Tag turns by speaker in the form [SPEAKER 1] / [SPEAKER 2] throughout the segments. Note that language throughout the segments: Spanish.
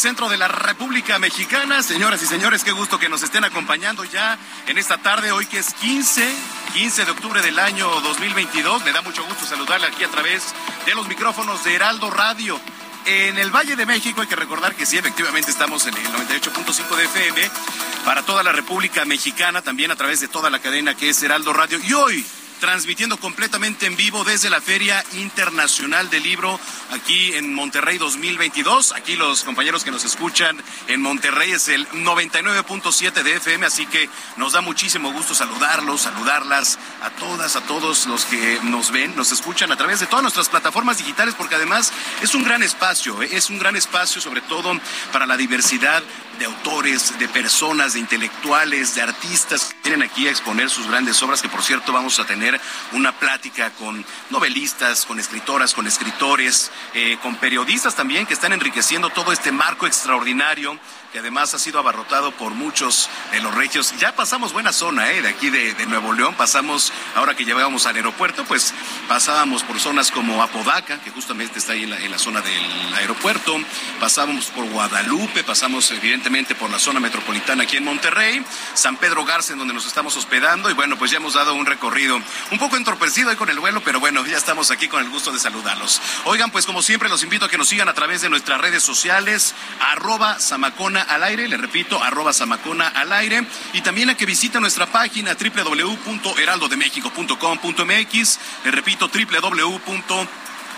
[SPEAKER 1] Centro de la República Mexicana. Señoras y señores, qué gusto que nos estén acompañando ya en esta tarde, hoy que es 15, 15 de octubre del año 2022. Me da mucho gusto saludarle aquí a través de los micrófonos de Heraldo Radio. En el Valle de México hay que recordar que sí, efectivamente estamos en el 98.5 de FM para toda la República Mexicana, también a través de toda la cadena que es Heraldo Radio. Y hoy transmitiendo completamente en vivo desde la Feria Internacional del Libro aquí en Monterrey 2022. Aquí los compañeros que nos escuchan en Monterrey es el 99.7 de FM, así que nos da muchísimo gusto saludarlos, saludarlas a todas, a todos los que nos ven, nos escuchan a través de todas nuestras plataformas digitales, porque además es un gran espacio, ¿eh? es un gran espacio sobre todo para la diversidad de autores, de personas, de intelectuales, de artistas que vienen aquí a exponer sus grandes obras, que por cierto vamos a tener una plática con novelistas, con escritoras, con escritores, eh, con periodistas también que están enriqueciendo todo este marco extraordinario que además ha sido abarrotado por muchos de los regios. Ya pasamos buena zona, ¿eh? De aquí de, de Nuevo León, pasamos, ahora que llegábamos al aeropuerto, pues pasábamos por zonas como Apodaca, que justamente está ahí en la, zona del aeropuerto, pasábamos por Guadalupe, pasamos evidentemente por la zona metropolitana aquí en Monterrey, San Pedro Garza, en donde nos estamos hospedando, y bueno, pues ya hemos dado un recorrido un poco entorpecido ahí con el vuelo, pero bueno, ya estamos aquí con el gusto de saludarlos. Oigan, pues como siempre, los invito a que nos sigan a través de nuestras redes sociales, arroba Samacona al aire, le repito, arroba Samacona al aire, y también a que visiten nuestra página www.heraldodemexico.com.mx, le repito, www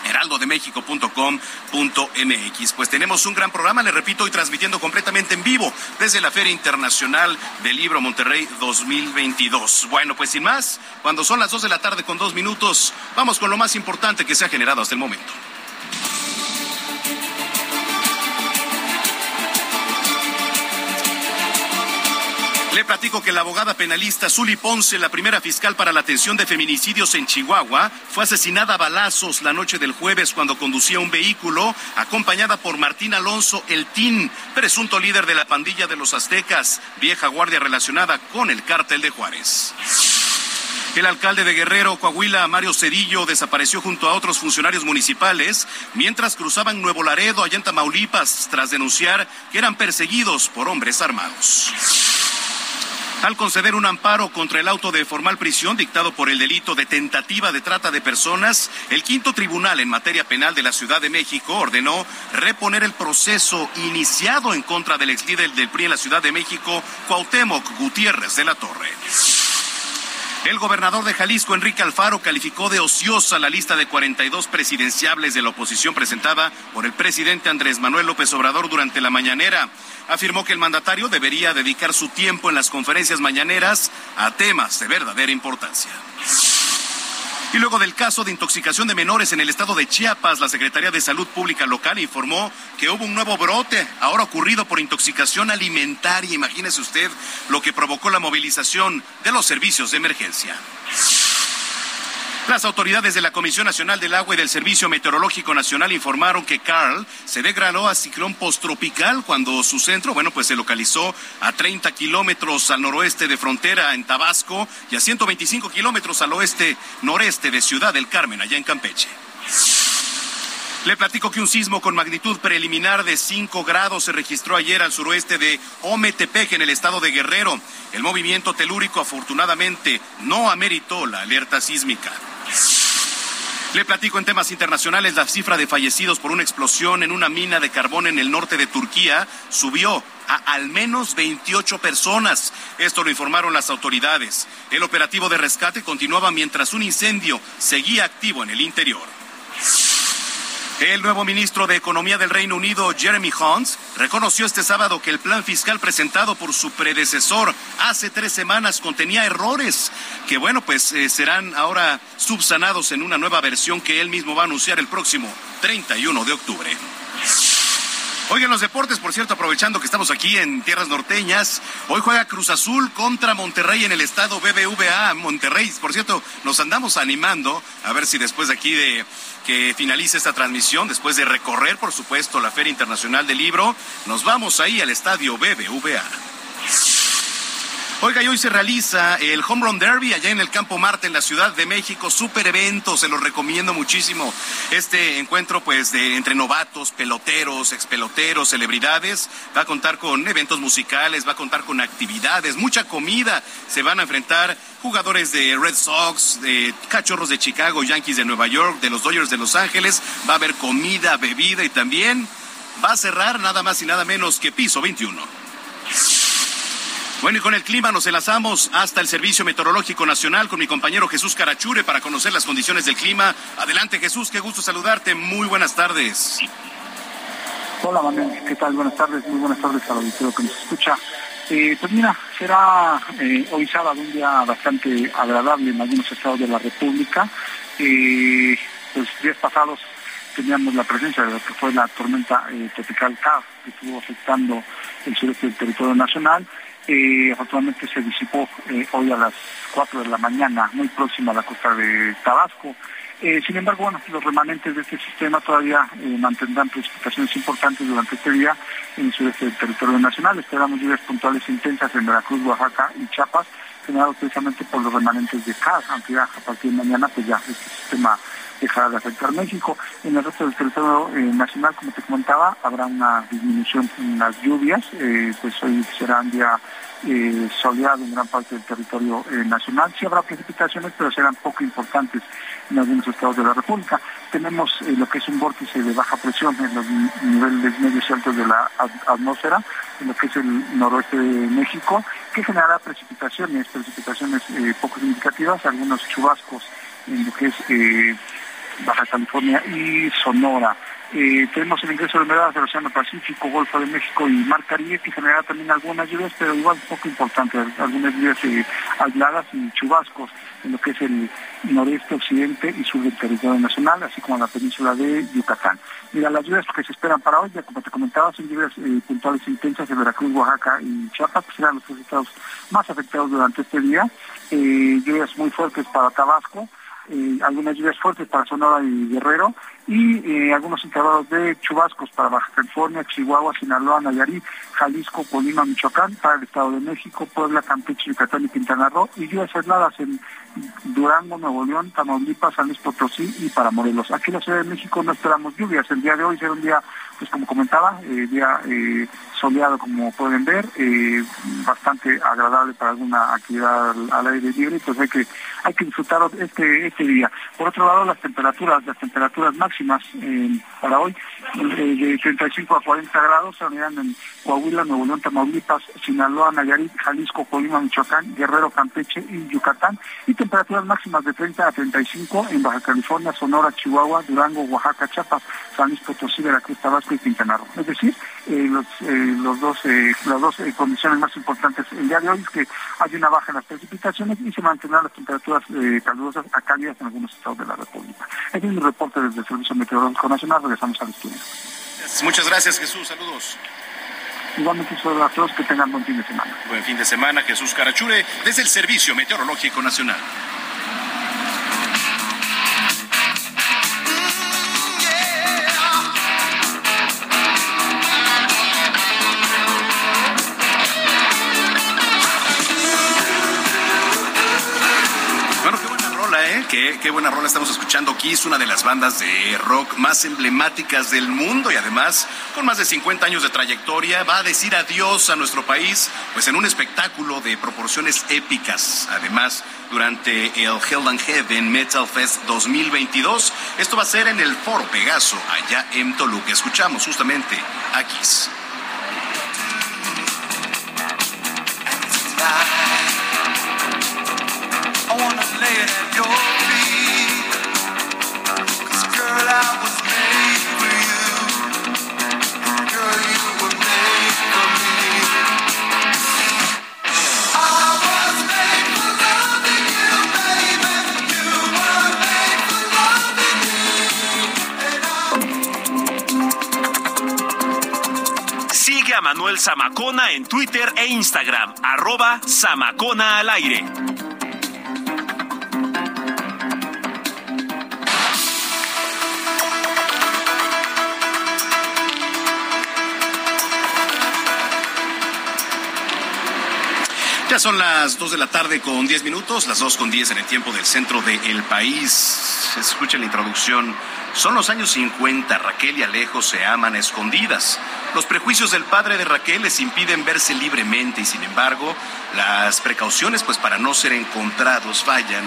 [SPEAKER 1] heraldodemexico.com.mx. Pues tenemos un gran programa, le repito, hoy transmitiendo completamente en vivo desde la Feria Internacional del Libro Monterrey 2022. Bueno, pues sin más, cuando son las dos de la tarde con dos minutos, vamos con lo más importante que se ha generado hasta el momento. Platico que la abogada penalista Zuli Ponce, la primera fiscal para la atención de feminicidios en Chihuahua, fue asesinada a balazos la noche del jueves cuando conducía un vehículo acompañada por Martín Alonso El Tin, presunto líder de la pandilla de los aztecas, vieja guardia relacionada con el cártel de Juárez. El alcalde de Guerrero, Coahuila, Mario Cedillo, desapareció junto a otros funcionarios municipales mientras cruzaban Nuevo Laredo, allá en Tamaulipas, tras denunciar que eran perseguidos por hombres armados. Al conceder un amparo contra el auto de formal prisión dictado por el delito de tentativa de trata de personas, el quinto tribunal en materia penal de la Ciudad de México ordenó reponer el proceso iniciado en contra del ex líder del PRI en la Ciudad de México, Cuauhtémoc Gutiérrez de la Torre. El gobernador de Jalisco, Enrique Alfaro, calificó de ociosa la lista de 42 presidenciables de la oposición presentada por el presidente Andrés Manuel López Obrador durante la mañanera. Afirmó que el mandatario debería dedicar su tiempo en las conferencias mañaneras a temas de verdadera importancia. Y luego del caso de intoxicación de menores en el estado de Chiapas, la Secretaría de Salud Pública local informó que hubo un nuevo brote, ahora ocurrido por intoxicación alimentaria. Imagínese usted lo que provocó la movilización de los servicios de emergencia. Las autoridades de la Comisión Nacional del Agua y del Servicio Meteorológico Nacional informaron que Carl se degradó a ciclón postropical cuando su centro, bueno, pues se localizó a 30 kilómetros al noroeste de frontera en Tabasco y a 125 kilómetros al oeste noreste de Ciudad del Carmen, allá en Campeche. Le platico que un sismo con magnitud preliminar de 5 grados se registró ayer al suroeste de Ometepec, en el estado de Guerrero. El movimiento telúrico afortunadamente no ameritó la alerta sísmica. Le platico en temas internacionales, la cifra de fallecidos por una explosión en una mina de carbón en el norte de Turquía subió a al menos 28 personas. Esto lo informaron las autoridades. El operativo de rescate continuaba mientras un incendio seguía activo en el interior. El nuevo ministro de Economía del Reino Unido, Jeremy Hunt, reconoció este sábado que el plan fiscal presentado por su predecesor hace tres semanas contenía errores que, bueno, pues eh, serán ahora subsanados en una nueva versión que él mismo va a anunciar el próximo 31 de octubre. Oigan, los deportes, por cierto, aprovechando que estamos aquí en tierras norteñas, hoy juega Cruz Azul contra Monterrey en el estado BBVA. Monterrey, por cierto, nos andamos animando a ver si después de aquí de que finalice esta transmisión, después de recorrer, por supuesto, la Feria Internacional del Libro, nos vamos ahí al estadio BBVA. Oiga, y hoy se realiza el Home Run Derby allá en el Campo Marte, en la Ciudad de México. Super evento, se lo recomiendo muchísimo. Este encuentro, pues, de entre novatos, peloteros, expeloteros, celebridades, va a contar con eventos musicales, va a contar con actividades, mucha comida. Se van a enfrentar jugadores de Red Sox, de Cachorros de Chicago, Yankees de Nueva York, de los Dodgers de Los Ángeles. Va a haber comida, bebida y también va a cerrar nada más y nada menos que piso 21. Bueno, y con el clima nos enlazamos hasta el Servicio Meteorológico Nacional con mi compañero Jesús Carachure para conocer las condiciones del clima. Adelante, Jesús, qué gusto saludarte. Muy buenas tardes.
[SPEAKER 2] Hola, Manuel, ¿qué tal? Buenas tardes, muy buenas tardes al auditorio que nos escucha. Eh, pues mira, será eh, hoy sábado un día bastante agradable en algunos estados de la República. Eh, pues días pasados teníamos la presencia de lo que fue la tormenta tropical CAF que estuvo afectando el sureste del territorio nacional eh, afortunadamente se disipó eh, hoy a las 4 de la mañana, muy próxima a la costa de Tabasco. Eh, sin embargo, bueno, los remanentes de este sistema todavía eh, mantendrán precipitaciones importantes durante este día en el sureste del territorio nacional. Esperamos lluvias puntuales intensas en Veracruz, Oaxaca y Chiapas, generados precisamente por los remanentes de CAS, aunque ya a partir de mañana pues ya este sistema dejará de afectar México. En el resto del territorio eh, nacional, como te comentaba, habrá una disminución en las lluvias, eh, pues hoy será un día eh, soleado en gran parte del territorio nacional. Sí habrá precipitaciones, pero serán poco importantes en algunos estados de la República. Tenemos lo que es un vórtice de baja presión en los niveles medios y altos de la atmósfera, en lo que es el noroeste de México, que generará precipitaciones, precipitaciones poco significativas, algunos chubascos en lo que es Baja California y Sonora. Eh, tenemos el ingreso de humedad del Océano Pacífico, Golfo de México y Mar Caribe, que generará también algunas lluvias, pero igual poco importante, algunas lluvias eh, aisladas y chubascos en lo que es el noreste, occidente y sur del territorio nacional, así como la península de Yucatán. Mira, las lluvias que se esperan para hoy, ya como te comentaba, son lluvias eh, puntuales intensas en Veracruz, Oaxaca y Chiapas, que serán los tres estados más afectados durante este día. lluvias muy fuertes para Tabasco, eh, algunas lluvias fuertes para Sonora y Guerrero y eh, algunos intervalos de chubascos para Baja California, Chihuahua, Sinaloa, Nayarit, Jalisco, Colima, Michoacán, para el Estado de México, Puebla, Campeche, Yucatán y Quintana Roo y lluvias aisladas en Durango, Nuevo León, Tamaulipas, San Luis Potosí y para Morelos. Aquí en la Ciudad de México no esperamos lluvias. El día de hoy será un día, pues como comentaba, eh, día soleado como pueden ver, bastante agradable para alguna actividad al, aire libre, pues hay que hay que disfrutar este este día. Por otro lado, las temperaturas, las temperaturas máximas eh, para hoy eh, de 35 a 40 grados se unirán en Coahuila, Nuevo León, Tamaulipas, Sinaloa, Nayarit, Jalisco, Colima, Michoacán, Guerrero, Campeche y Yucatán y temperaturas máximas de 30 a 35 en Baja California, Sonora, Chihuahua, Durango, Oaxaca, Chiapas, San Luis Potosí, Veracruz, Tabasco y Quintana Roo. Es decir, eh, los, los dos, las dos condiciones más importantes el día de hoy es que hay una baja en las precipitaciones y se mantendrán las temperaturas calurosas a cálidas en algunos estados de la República. Este es mi reporte desde el Servicio Meteorológico Nacional. Regresamos al estudio.
[SPEAKER 1] Muchas gracias, Jesús. Saludos.
[SPEAKER 2] Igualmente a todos que tengan buen fin de semana.
[SPEAKER 1] Buen fin de semana, Jesús Carachure, desde el Servicio Meteorológico Nacional. Qué, buena rola estamos escuchando. Kiss, una de las bandas de rock más emblemáticas del mundo y además con más de 50 años de trayectoria va a decir adiós a nuestro país pues en un espectáculo de proporciones épicas. Además, durante el Hell and Heaven Metal Fest 2022. Esto va a ser en el Foro Pegaso, allá en Toluca. Escuchamos justamente a Kiss.
[SPEAKER 3] A Manuel Zamacona en Twitter e Instagram, arroba Zamacona al aire.
[SPEAKER 1] Ya son las 2 de la tarde con 10 minutos, las 2 con 10 en el tiempo del centro del país. Escuchen la introducción. Son los años 50, Raquel y Alejo se aman a escondidas. Los prejuicios del padre de Raquel les impiden verse libremente y sin embargo las precauciones pues para no ser encontrados fallan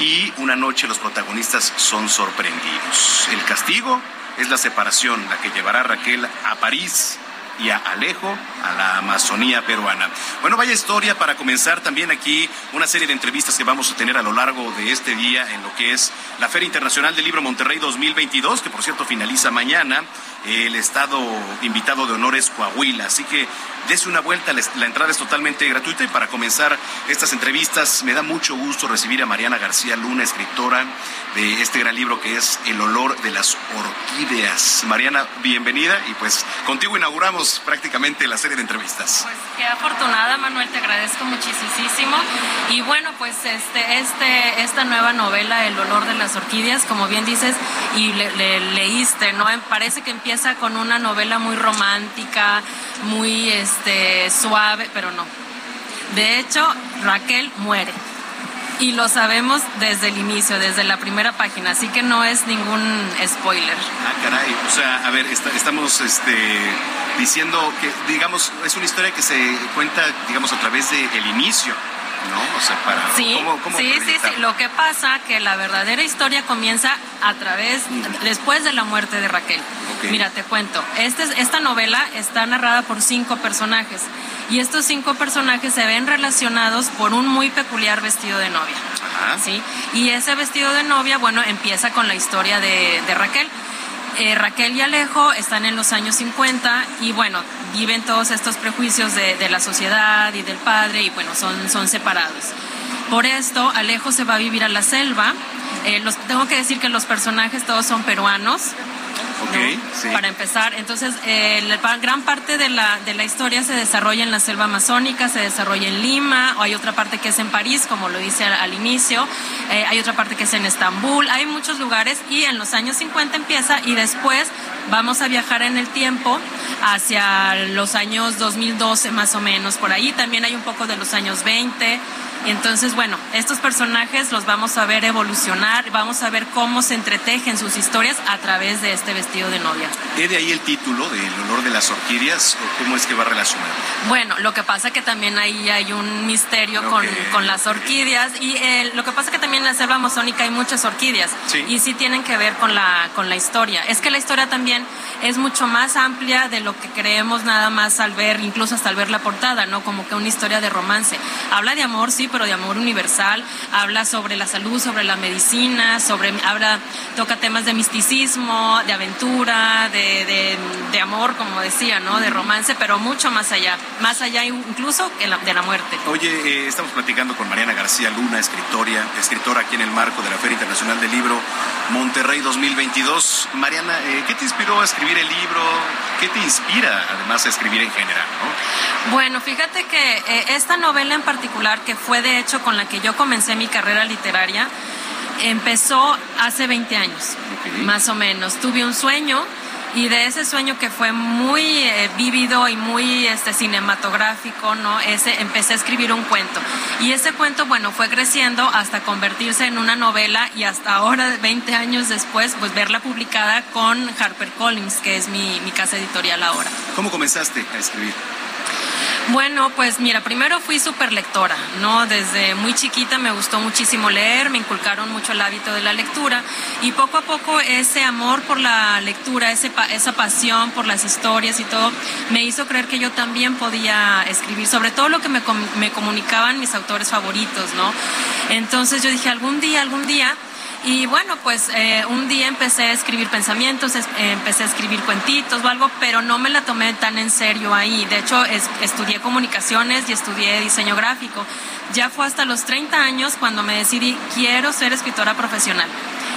[SPEAKER 1] y una noche los protagonistas son sorprendidos. El castigo es la separación, la que llevará a Raquel a París y a Alejo a la Amazonía peruana. Bueno, vaya historia para comenzar también aquí una serie de entrevistas que vamos a tener a lo largo de este día en lo que es la Feria Internacional del Libro Monterrey 2022, que por cierto finaliza mañana. El estado invitado de honor es Coahuila, así que dese una vuelta, la entrada es totalmente gratuita y para comenzar estas entrevistas me da mucho gusto recibir a Mariana García Luna, escritora de este gran libro que es El olor de las orquídeas. Mariana, bienvenida y pues contigo inauguramos prácticamente la serie de entrevistas.
[SPEAKER 4] Pues qué afortunada, Manuel, te agradezco muchísimo. Y bueno, pues este, este, esta nueva novela, El olor de las orquídeas, como bien dices, y le, le- leíste, ¿no? Parece que empieza con una novela muy romántica, muy este, suave, pero no. De hecho, Raquel muere. Y lo sabemos desde el inicio, desde la primera página, así que no es ningún spoiler.
[SPEAKER 1] Ah, caray, o sea, a ver, está- estamos este, diciendo que, digamos, es una historia que se cuenta, digamos, a través del inicio, ¿no? O sea, para...
[SPEAKER 4] Sí,
[SPEAKER 1] ¿cómo- cómo
[SPEAKER 4] sí, sí? Lo que pasa que la verdadera historia comienza a través, después de la muerte de Raquel. Mira, te cuento. Este, es- esta novela está narrada por cinco personajes y estos cinco personajes se ven relacionados por un muy peculiar vestido de novia.
[SPEAKER 1] Ajá.
[SPEAKER 4] ¿sí? Y ese vestido de novia, bueno, empieza con la historia de, de Raquel. Eh, Raquel y Alejo están en los años 50 y bueno, viven todos estos prejuicios de, de la sociedad y del padre y bueno, son, son separados. Por esto, Alejo se va a vivir a la selva. Eh, los, tengo que decir que los personajes todos son peruanos.
[SPEAKER 1] Ok,
[SPEAKER 4] ¿no?
[SPEAKER 1] sí.
[SPEAKER 4] Para empezar, entonces eh, la gran parte de la, de la historia se desarrolla en la selva amazónica, se desarrolla en Lima, o hay otra parte que es en París, como lo dice al, al inicio, eh, hay otra parte que es en Estambul, hay muchos lugares y en los años 50 empieza y después vamos a viajar en el tiempo hacia los años 2012 más o menos, por ahí también hay un poco de los años 20. Y entonces, bueno, estos personajes los vamos a ver evolucionar, vamos a ver cómo se entretejen sus historias a través de este vestido de novia.
[SPEAKER 1] ¿Es de ahí el título del olor de las orquídeas o cómo es que va relacionado?
[SPEAKER 4] Bueno, lo que pasa que también ahí hay un misterio con, con las orquídeas y eh, lo que pasa que también en la selva amazónica hay muchas orquídeas
[SPEAKER 1] Sí.
[SPEAKER 4] y sí tienen que ver con la, con la historia. Es que la historia también es mucho más amplia de lo que creemos nada más al ver, incluso hasta al ver la portada, ¿no? Como que una historia de romance. Habla de amor, sí, pero de amor universal. Habla sobre la salud, sobre la medicina, sobre, habla, toca temas de misticismo, de aventura, de, de, de amor, como decía, ¿no? De romance, pero mucho más allá. Más allá incluso que la- de la muerte.
[SPEAKER 1] Oye, eh, estamos platicando con Mariana García Luna, escritora, escritora aquí en el marco de la Feria Internacional del Libro Monterrey 2022. Mariana, eh, ¿qué te inspiró a escribir el libro? ¿Qué te inspira además a escribir en general? ¿no?
[SPEAKER 4] Bueno, fíjate que eh, esta novela en particular, que fue de hecho con la que yo comencé mi carrera literaria, empezó hace 20 años, más o menos. Tuve un sueño y de ese sueño que fue muy eh, vívido y muy este, cinematográfico, ¿no? Ese, empecé a escribir un cuento. Y ese cuento, bueno, fue creciendo hasta convertirse en una novela y hasta ahora, 20 años después, pues verla publicada con HarperCollins, que es mi, mi casa editorial ahora.
[SPEAKER 1] ¿Cómo comenzaste a escribir?
[SPEAKER 4] Bueno, pues mira, primero fui súper lectora, ¿no? Desde muy chiquita me gustó muchísimo leer, me inculcaron mucho el hábito de la lectura y poco a poco ese amor por la lectura, ese esa pasión por las historias y todo, me hizo creer que yo también podía escribir, sobre todo lo que me, me comunicaban mis autores favoritos, ¿no? Entonces yo dije, algún día, algún día... Y bueno, pues eh, un día empecé a escribir pensamientos, eh, empecé a escribir cuentitos o algo, pero no me la tomé tan en serio ahí. De hecho, es- estudié comunicaciones y estudié diseño gráfico. Ya fue hasta los 30 años cuando me decidí, quiero ser escritora profesional.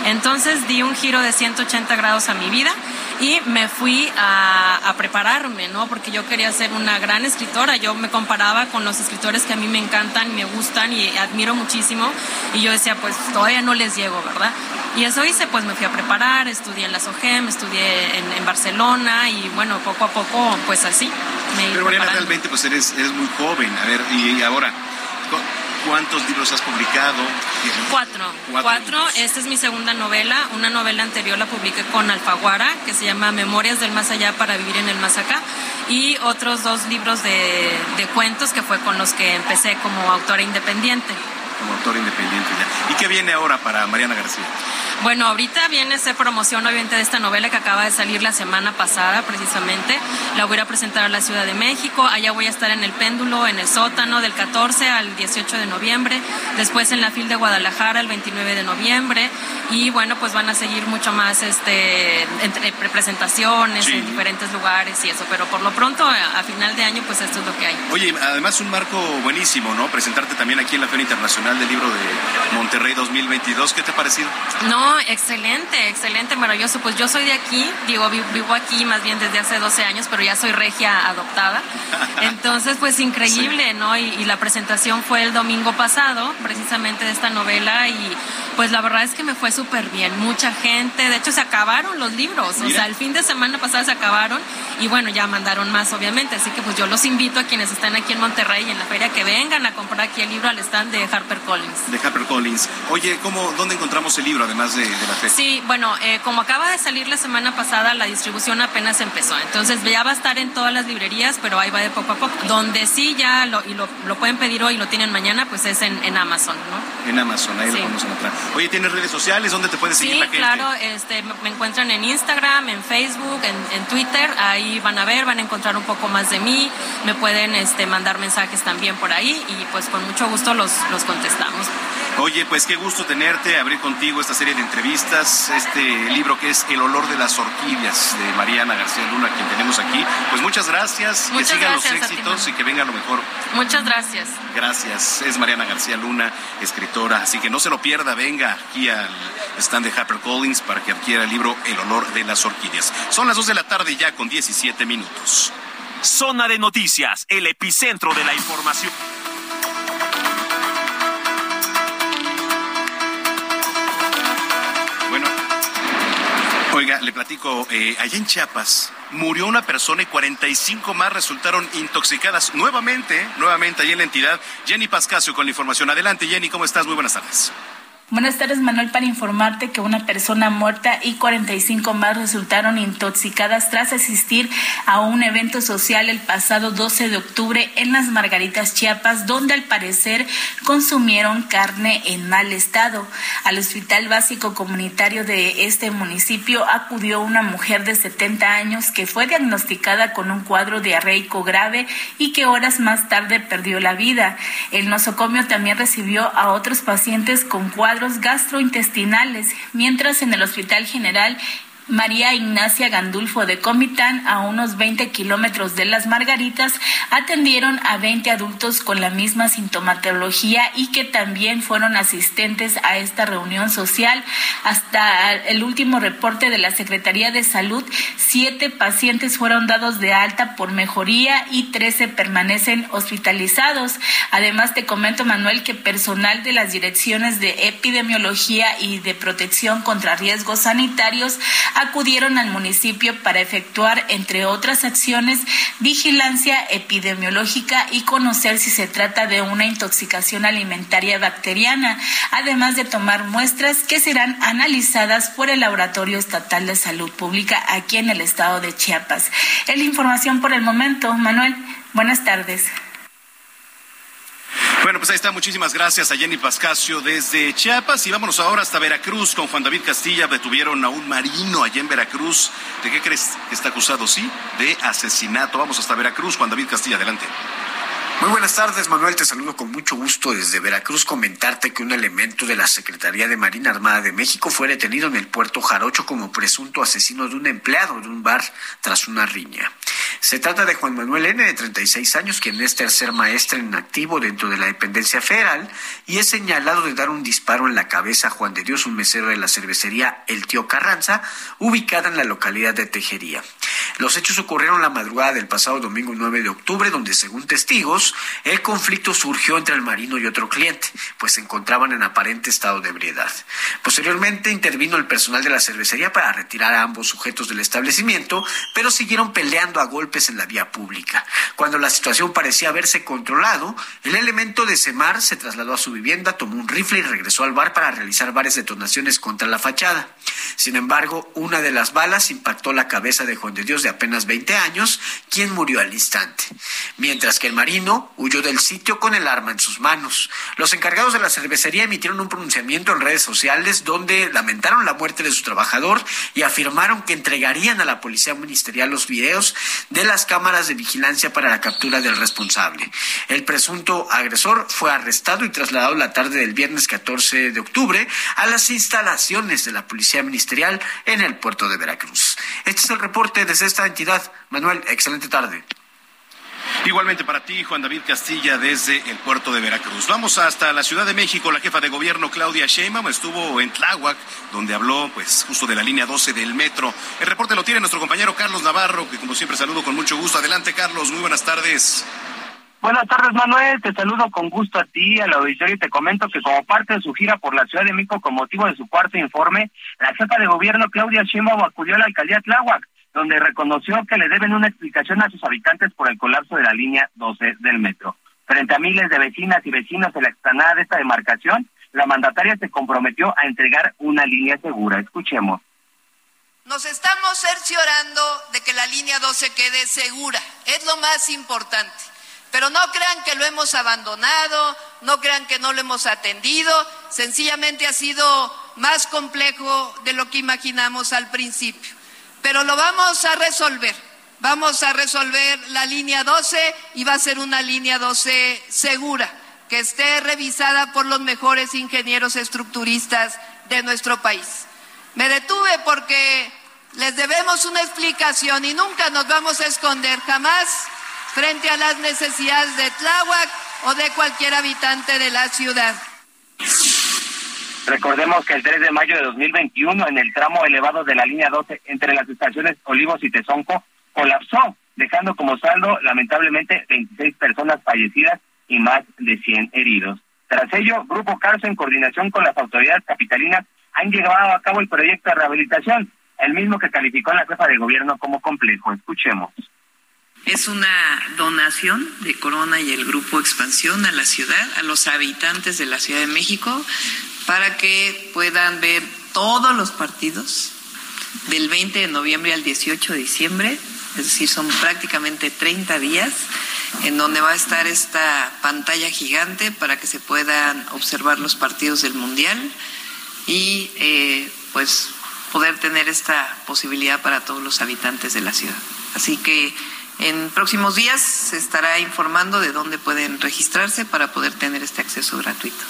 [SPEAKER 4] Entonces di un giro de 180 grados a mi vida y me fui a, a prepararme, ¿no? Porque yo quería ser una gran escritora. Yo me comparaba con los escritores que a mí me encantan, me gustan y admiro muchísimo. Y yo decía, pues todavía no les llego, ¿verdad? Y eso hice, pues me fui a preparar, estudié en la SOGEM, estudié en, en Barcelona y bueno, poco a poco, pues así. Me
[SPEAKER 1] Pero Mariana, realmente pues eres, eres muy joven. A ver, y ahora, ¿cu- ¿cuántos libros has publicado?
[SPEAKER 4] Cuatro.
[SPEAKER 1] Cuatro.
[SPEAKER 4] Esta es mi segunda novela. Una novela anterior la publiqué con Alfaguara, que se llama Memorias del Más Allá para Vivir en el Más Acá. Y otros dos libros de, de cuentos que fue con los que empecé como autora independiente.
[SPEAKER 1] Como autor independiente ya. ¿Y qué viene ahora para Mariana García?
[SPEAKER 4] Bueno, ahorita viene a ser promoción obviamente de esta novela que acaba de salir la semana pasada precisamente. La voy a presentar a la Ciudad de México. Allá voy a estar en el péndulo, en el sótano del 14 al 18 de noviembre. Después en la FIL de Guadalajara el 29 de noviembre. Y bueno, pues van a seguir mucho más este entre presentaciones
[SPEAKER 1] Sí.
[SPEAKER 4] en diferentes lugares y eso. Pero por lo pronto, a, a final de año, pues esto es lo que hay.
[SPEAKER 1] Oye, además un marco buenísimo, ¿no? Presentarte también aquí en la Feria Internacional del Libro de Monterrey 2022. ¿Qué te ha parecido?
[SPEAKER 4] No, excelente, excelente, maravilloso. Pues yo soy de aquí, digo, vi- vivo aquí más bien desde hace 12 años, pero ya soy regia adoptada. Entonces, pues increíble, ¿no? Y, y la presentación fue el domingo pasado, precisamente de esta novela, y pues la verdad es que me fue súper bien. Mucha gente, de hecho se acabaron los libros, o
[SPEAKER 1] Mira.
[SPEAKER 4] sea, el fin de semana pasado se acabaron, y bueno, ya mandaron más, obviamente. Así que pues yo los invito a quienes están aquí en Monterrey y en la feria que vengan a comprar aquí el libro al stand de HarperCollins.
[SPEAKER 1] De HarperCollins. Oye, ¿cómo, ¿dónde encontramos el libro, además de, de la fe?
[SPEAKER 4] Sí, bueno, eh, como acaba de salir la semana pasada, la distribución apenas empezó. Entonces ya va a estar en todas las librerías, pero ahí va de poco a poco. Donde sí ya lo, y lo, lo pueden pedir hoy y lo tienen mañana, pues es en, en Amazon, ¿no?
[SPEAKER 1] En Amazon, ahí
[SPEAKER 4] Sí.
[SPEAKER 1] lo podemos encontrar. Oye, ¿tienes redes sociales? ¿Dónde te puede seguir
[SPEAKER 4] Sí,
[SPEAKER 1] la gente?
[SPEAKER 4] claro, este, me encuentran en Instagram, en Facebook, en, en Twitter, ahí van a ver, van a encontrar un poco más de mí, me pueden este, mandar mensajes también por ahí y pues con mucho gusto los, los contestamos.
[SPEAKER 1] Oye, pues qué gusto tenerte, abrir contigo esta serie de entrevistas, este libro que es El olor de las orquídeas de Mariana García Luna, quien tenemos aquí. Pues muchas gracias,
[SPEAKER 4] Muchas
[SPEAKER 1] que sigan
[SPEAKER 4] gracias
[SPEAKER 1] los éxitos y que venga lo mejor.
[SPEAKER 4] Muchas gracias.
[SPEAKER 1] Gracias, es Mariana García Luna, escritora, así que no se lo pierda, venga aquí al stand de HarperCollins para que adquiera el libro El olor de las orquídeas. Son las 2 de la tarde ya con 17 minutos.
[SPEAKER 3] Zona de noticias, el epicentro de la información.
[SPEAKER 1] Oiga, le platico, eh, allá en Chiapas murió una persona y 45 más resultaron intoxicadas nuevamente, nuevamente allí en la entidad. Jenny Pascasio con la información. Adelante, Jenny, ¿cómo estás? Muy buenas tardes.
[SPEAKER 5] Buenas tardes, Manuel, para informarte que una persona muerta y 45 más resultaron intoxicadas tras asistir a un evento social el pasado 12 de octubre en las Margaritas, Chiapas, donde al parecer consumieron carne en mal estado. Al Hospital Básico Comunitario de este municipio acudió una mujer de 70 años que fue diagnosticada con un cuadro diarreico grave y que horas más tarde perdió la vida. El nosocomio también recibió a otros pacientes con cuadros gastrointestinales, mientras en el Hospital General María Ignacia Gandulfo de Comitán, a unos 20 kilómetros de Las Margaritas, atendieron a 20 adultos con la misma sintomatología y que también fueron asistentes a esta reunión social. Hasta el último reporte de la Secretaría de Salud, siete pacientes fueron dados de alta por mejoría y 13 permanecen hospitalizados. Además, te comento, Manuel, que personal de las direcciones de epidemiología y de protección contra riesgos sanitarios acudieron al municipio para efectuar, entre otras acciones, vigilancia epidemiológica y conocer si se trata de una intoxicación alimentaria bacteriana, además de tomar muestras que serán analizadas por el Laboratorio Estatal de Salud Pública aquí en el estado de Chiapas. Es la información por el momento. Manuel, buenas tardes.
[SPEAKER 1] Bueno, pues ahí está. Muchísimas gracias a Jenny Pascasio desde Chiapas. Y vámonos ahora hasta Veracruz con Juan David Castilla. Detuvieron a un marino allá en Veracruz. ¿De qué crees que está acusado? Sí, de asesinato. Vamos hasta Veracruz. Juan David Castilla, adelante.
[SPEAKER 6] Muy buenas tardes, Manuel. Te saludo con mucho gusto desde Veracruz. Comentarte que un elemento de la Secretaría de Marina Armada de México fue detenido en el puerto Jarocho como presunto asesino de un empleado de un bar tras una riña. Se trata de Juan Manuel N., de 36 años, quien es tercer maestre en activo dentro de la dependencia federal y es señalado de dar un disparo en la cabeza a Juan de Dios, un mesero de la cervecería El Tío Carranza, ubicada en la localidad de Tejería. Los hechos ocurrieron la madrugada del pasado domingo 9 de octubre, donde según testigos, el conflicto surgió entre el marino y otro cliente, pues se encontraban en aparente estado de ebriedad. Posteriormente intervino el personal de la cervecería para retirar a ambos sujetos del establecimiento, pero siguieron peleando a golpes en la vía pública. Cuando la situación parecía haberse controlado, el elemento de Semar se trasladó a su vivienda, tomó un rifle y regresó al bar para realizar varias detonaciones contra la fachada. Sin embargo, una de las balas impactó la cabeza de Juan de Dios de apenas 20 años, quien murió al instante. Mientras que el marino huyó del sitio con el arma en sus manos. Los encargados de la cervecería emitieron un pronunciamiento en redes sociales donde lamentaron la muerte de su trabajador y afirmaron que entregarían a la policía ministerial los videos de las cámaras de vigilancia para la captura del responsable. El presunto agresor fue arrestado y trasladado la tarde del viernes 14 de octubre a las instalaciones de la policía ministerial en el puerto de Veracruz. Este es el reporte desde esta entidad. Manuel, excelente tarde.
[SPEAKER 1] Igualmente para ti, Juan David Castilla, desde el puerto de Veracruz. Vamos hasta la Ciudad de México. La jefa de gobierno, Claudia Sheinbaum, estuvo en Tláhuac, donde habló, pues, justo de la línea 12 del metro. El reporte lo tiene nuestro compañero Carlos Navarro, que como siempre saludo con mucho gusto. Adelante, Carlos. Muy buenas tardes.
[SPEAKER 7] Buenas tardes, Manuel. Te saludo con gusto a ti, al auditorio, y te comento que como parte de su gira por la Ciudad de México con motivo de su cuarto informe, la jefa de gobierno, Claudia Sheinbaum, acudió a la alcaldía Tláhuac, donde reconoció que le deben una explicación a sus habitantes por el colapso de la línea 12 del metro. Frente a miles de vecinas y vecinos en la explanada de esta demarcación, la mandataria se comprometió a entregar una línea segura. Escuchemos.
[SPEAKER 8] Nos estamos cerciorando de que la línea 12 quede segura. Es lo más importante. Pero no crean que lo hemos abandonado, no crean que no lo hemos atendido. Sencillamente ha sido más complejo de lo que imaginamos al principio. Pero lo vamos a resolver. Vamos a resolver la línea 12 y va a ser una línea 12 segura, que esté revisada por los mejores ingenieros estructuristas de nuestro país. Me detuve porque les debemos una explicación y nunca nos vamos a esconder jamás frente a las necesidades de Tláhuac o de cualquier habitante de la ciudad.
[SPEAKER 7] Recordemos que el 3 de mayo de 2021, en el tramo elevado de la línea 12 entre las estaciones Olivos y Tezonco, colapsó, dejando como saldo, lamentablemente, 26 personas fallecidas y más de 100 heridos. Tras ello, Grupo Carso, en coordinación con las autoridades capitalinas, han llevado a cabo el proyecto de rehabilitación, el mismo que calificó la jefa de gobierno como complejo. Escuchemos.
[SPEAKER 9] Es una donación de Corona y el Grupo Expansión a la ciudad, a los habitantes de la Ciudad de México, para que puedan ver todos los partidos del 20 de noviembre al 18 de diciembre, es decir, son prácticamente 30 días en donde va a estar esta pantalla gigante para que se puedan observar los partidos del Mundial y eh, pues poder tener esta posibilidad para todos los habitantes de la ciudad. Así que en próximos días se estará informando de dónde pueden registrarse para poder tener este acceso gratuito.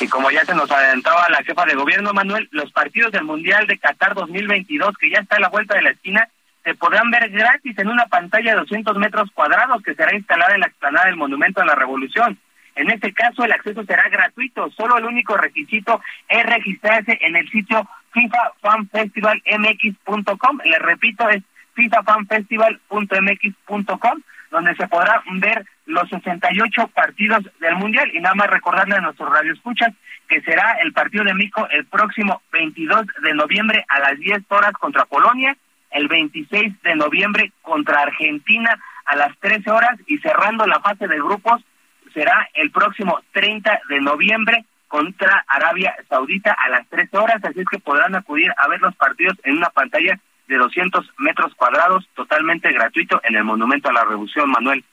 [SPEAKER 7] Y como ya se nos adelantaba la jefa de gobierno, Manuel, los partidos del Mundial de Qatar 2022, que ya está a la vuelta de la esquina, se podrán ver gratis en una pantalla de 200 metros cuadrados que será instalada en la explanada del Monumento a la Revolución. En este caso, el acceso será gratuito. Solo el único requisito es registrarse en el sitio fifafanfestivalmx.com. Les repito, es fifafanfestival.mx.com. donde se podrán ver los 68 partidos del Mundial. Y nada más recordarle a nuestros radioescuchas que será el partido de México el próximo 22 de noviembre a las 10 horas contra Polonia, el 26 de noviembre contra Argentina a las 13 horas y cerrando la fase de grupos será el próximo 30 de noviembre contra Arabia Saudita a las 13 horas, así es que podrán acudir a ver los partidos en una pantalla de 200 metros cuadrados totalmente gratuito en el Monumento a la Revolución, Manuel.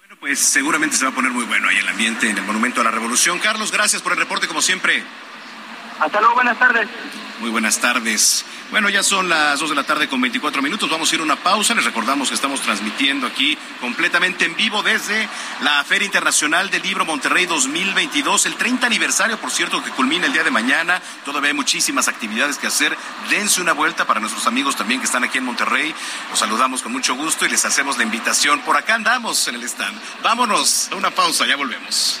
[SPEAKER 1] Bueno, pues seguramente se va a poner muy bueno ahí el ambiente en el Monumento a la Revolución. Carlos, gracias por el reporte como siempre.
[SPEAKER 7] Hasta luego, buenas tardes.
[SPEAKER 1] Muy buenas tardes. Bueno, ya son las 2 de la tarde con 24 minutos. Vamos a ir a una pausa. Les recordamos que estamos transmitiendo aquí completamente en vivo desde la Feria Internacional del Libro Monterrey 2022, el 30 aniversario, por cierto, que culmina el día de mañana. Todavía hay muchísimas actividades que hacer. Dense una vuelta para nuestros amigos también que están aquí en Monterrey. Los saludamos con mucho gusto y les hacemos la invitación. Por acá andamos en el stand. Vámonos a una pausa, ya volvemos.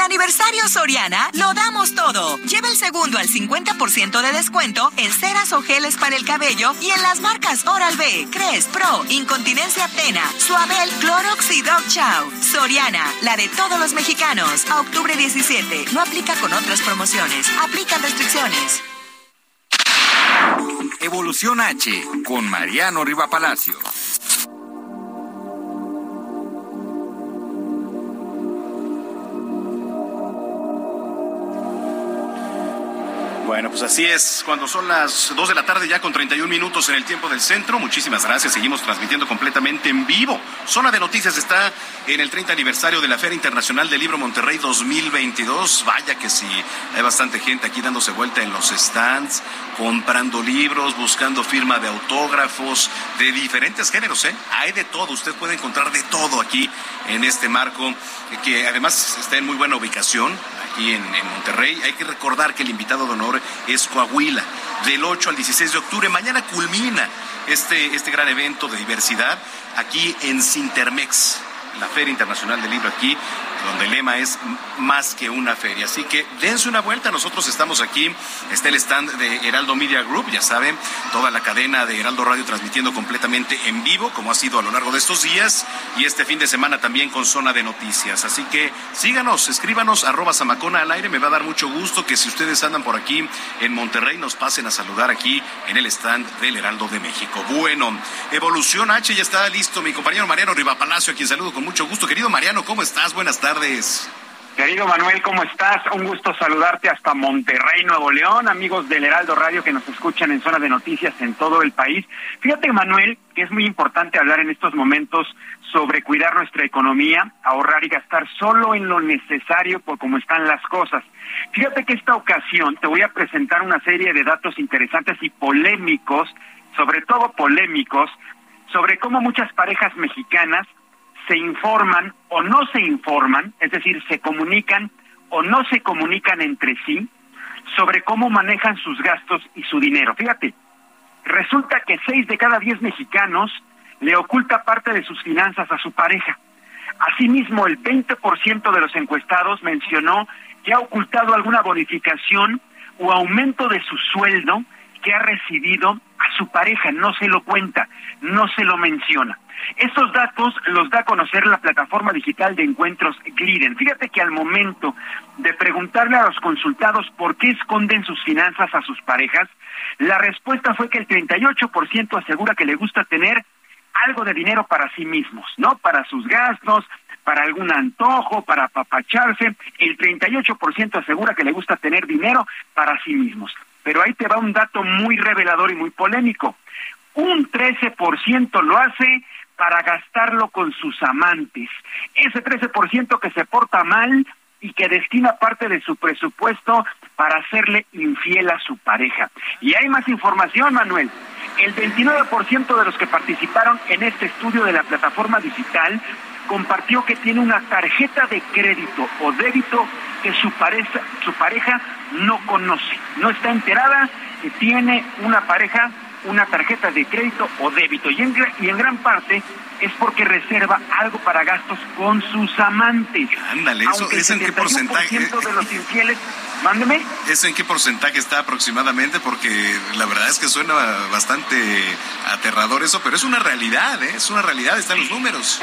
[SPEAKER 10] Aniversario Soriana lo damos todo. Lleva el segundo al 50% de descuento en ceras o geles para el cabello y en las marcas Oral-B, Cres, Pro, Incontinencia Tena, Suabel, Clorox y Dog Chow. Soriana, la de todos los mexicanos. A octubre 17. No aplica con otras promociones. Aplican restricciones.
[SPEAKER 11] Evolución H con Mariano Riva Palacio.
[SPEAKER 1] Bueno, pues así es, cuando son las 2 de la tarde ya con 31 minutos en el tiempo del centro. Muchísimas gracias, seguimos transmitiendo completamente en vivo. Zona de Noticias está en el 30 aniversario de la Feria Internacional del Libro Monterrey 2022. Vaya que sí, hay bastante gente aquí dándose vuelta en los stands, comprando libros, buscando firma de autógrafos de diferentes géneros, ¿eh? Hay de todo, usted puede encontrar de todo aquí en este marco, que además está en muy buena ubicación, aquí en, en, Monterrey. Hay que recordar que el invitado de honor es Coahuila, del 8 al 16 de octubre. Mañana culmina este, este gran evento de diversidad aquí en Sintermex, la Feria Internacional del Libro aquí, donde el lema es más que una feria. Así que dense una vuelta, nosotros estamos aquí, está el stand de Heraldo Media Group, ya saben, toda la cadena de Heraldo Radio transmitiendo completamente en vivo, como ha sido a lo largo de estos días, y este fin de semana también con zona de noticias. Así que síganos, escríbanos, arroba Samacona al aire, me va a dar mucho gusto que si ustedes andan por aquí en Monterrey nos pasen a saludar aquí en el stand del Heraldo de México. Bueno, Evolución H ya está listo, mi compañero Mariano Rivapalacio, a quien saludo con mucho gusto. Querido Mariano, ¿cómo estás? Buenas tardes.
[SPEAKER 12] Querido Manuel, ¿cómo estás? Un gusto saludarte hasta Monterrey, Nuevo León, amigos del Heraldo Radio que nos escuchan en zona de noticias en todo el país. Fíjate, Manuel, que es muy importante hablar en estos momentos sobre cuidar nuestra economía, ahorrar y gastar solo en lo necesario por cómo están las cosas. Fíjate que esta ocasión te voy a presentar una serie de datos interesantes y polémicos, sobre todo polémicos, sobre cómo muchas parejas mexicanas se informan o no se informan, es decir, se comunican o no se comunican entre sí sobre cómo manejan sus gastos y su dinero. Fíjate, resulta que seis de cada diez mexicanos le oculta parte de sus finanzas a su pareja. Asimismo, el 20% de los encuestados mencionó que ha ocultado alguna bonificación o aumento de su sueldo que ha recibido a su pareja, no se lo cuenta, no se lo menciona. Estos datos los da a conocer la plataforma digital de encuentros Gliden. Fíjate que al momento de preguntarle a los consultados por qué esconden sus finanzas a sus parejas, la respuesta fue que el 38% asegura que le gusta tener algo de dinero para sí mismos, ¿no? Para sus gastos, para algún antojo, para apapacharse. El 38% asegura que le gusta tener dinero para sí mismos. Pero ahí te va un dato muy revelador y muy polémico. Un 13% lo hace para gastarlo con sus amantes. Ese 13% que se porta mal y que destina parte de su presupuesto para hacerle infiel a su pareja. Y hay más información, Manuel. El 29% de los que participaron en este estudio de la plataforma digital compartió que tiene una tarjeta de crédito o débito que su pareja, su pareja no conoce, no está enterada que tiene una pareja una tarjeta de crédito o débito y en, y en gran parte es porque reserva algo para gastos con sus amantes.
[SPEAKER 1] Ándale, eso
[SPEAKER 12] Aunque
[SPEAKER 1] es en qué
[SPEAKER 12] 71%
[SPEAKER 1] porcentaje.
[SPEAKER 12] de los infieles, mándeme.
[SPEAKER 1] ¿Eso en qué porcentaje está aproximadamente? Porque la verdad es que suena bastante aterrador eso, pero es una realidad, ¿eh? es una realidad, están los números.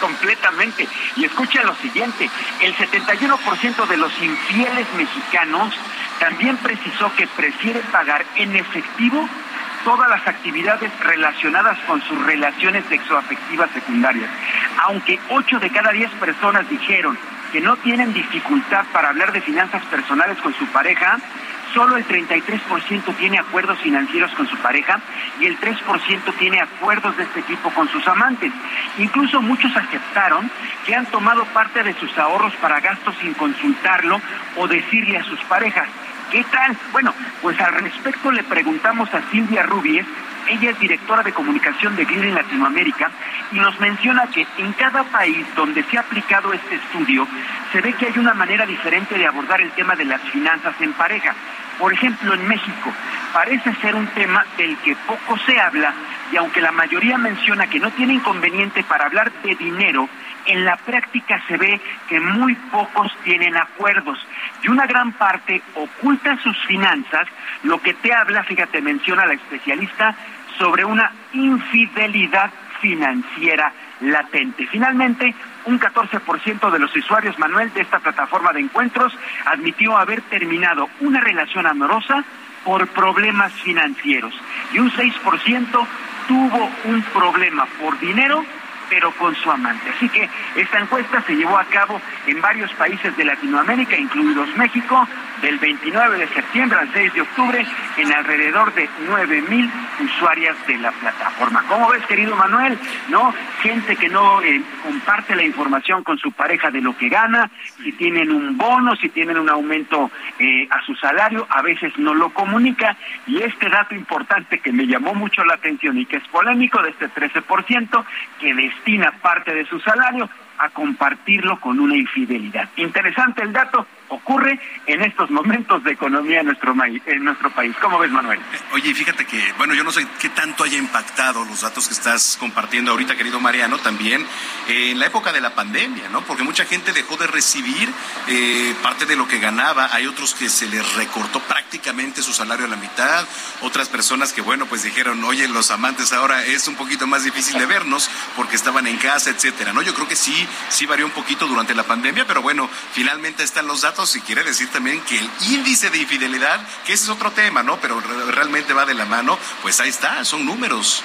[SPEAKER 12] Completamente. Y escucha lo siguiente, el 71% de los infieles mexicanos también precisó que prefiere pagar en efectivo todas las actividades relacionadas con sus relaciones sexoafectivas secundarias. Aunque 8 de cada 10 personas dijeron que no tienen dificultad para hablar de finanzas personales con su pareja, solo el 33% tiene acuerdos financieros con su pareja y el 3% tiene acuerdos de este tipo con sus amantes. Incluso muchos aceptaron que han tomado parte de sus ahorros para gastos sin consultarlo o decirle a sus parejas. ¿Qué tal? Bueno, pues al respecto le preguntamos a Silvia Rubies, ella es directora de comunicación de Glir en Latinoamérica, y nos menciona que en cada país donde se ha aplicado este estudio, se ve que hay una manera diferente de abordar el tema de las finanzas en pareja. Por ejemplo, en México parece ser un tema del que poco se habla y aunque la mayoría menciona que no tiene inconveniente para hablar de dinero, en la práctica se ve que muy pocos tienen acuerdos y una gran parte oculta sus finanzas, lo que te habla, fíjate, menciona la especialista, sobre una infidelidad financiera latente. Finalmente, un 14% de los usuarios, Manuel, de esta plataforma de encuentros admitió haber terminado una relación amorosa por problemas financieros y un 6% tuvo un problema por dinero pero con su amante. Así que esta encuesta se llevó a cabo en varios países de Latinoamérica, incluidos México, del 29 de septiembre al 6 de octubre, en alrededor de 9 mil usuarias de la plataforma. ¿Cómo ves, querido Manuel? ¿No? Gente que no eh, comparte la información con su pareja de lo que gana, si tienen un bono, si tienen un aumento eh, a su salario, a veces no lo comunica. Y este dato importante que me llamó mucho la atención y que es polémico, de este 13%, que destina parte de su salario a compartirlo con una infidelidad. Interesante el dato, ocurre en estos momentos de economía en nuestro, en nuestro país. ¿Cómo ves, Manuel?
[SPEAKER 1] Oye, y fíjate que, bueno, yo no sé qué tanto haya impactado los datos que estás compartiendo ahorita, querido Mariano, también eh, en la época de la pandemia, ¿no? Porque mucha gente dejó de recibir eh, parte de lo que ganaba. Hay otros que se les recortó prácticamente su salario a la mitad. Otras personas que, bueno, pues dijeron, oye, los amantes ahora es un poquito más difícil de vernos porque estaban en casa, etcétera, ¿no? Yo creo que sí, sí varió un poquito durante la pandemia, pero bueno, finalmente están los datos y quiere decir también que el índice de infidelidad, que ese es otro tema, ¿no? Pero re- realmente va de la mano, pues ahí está, son números.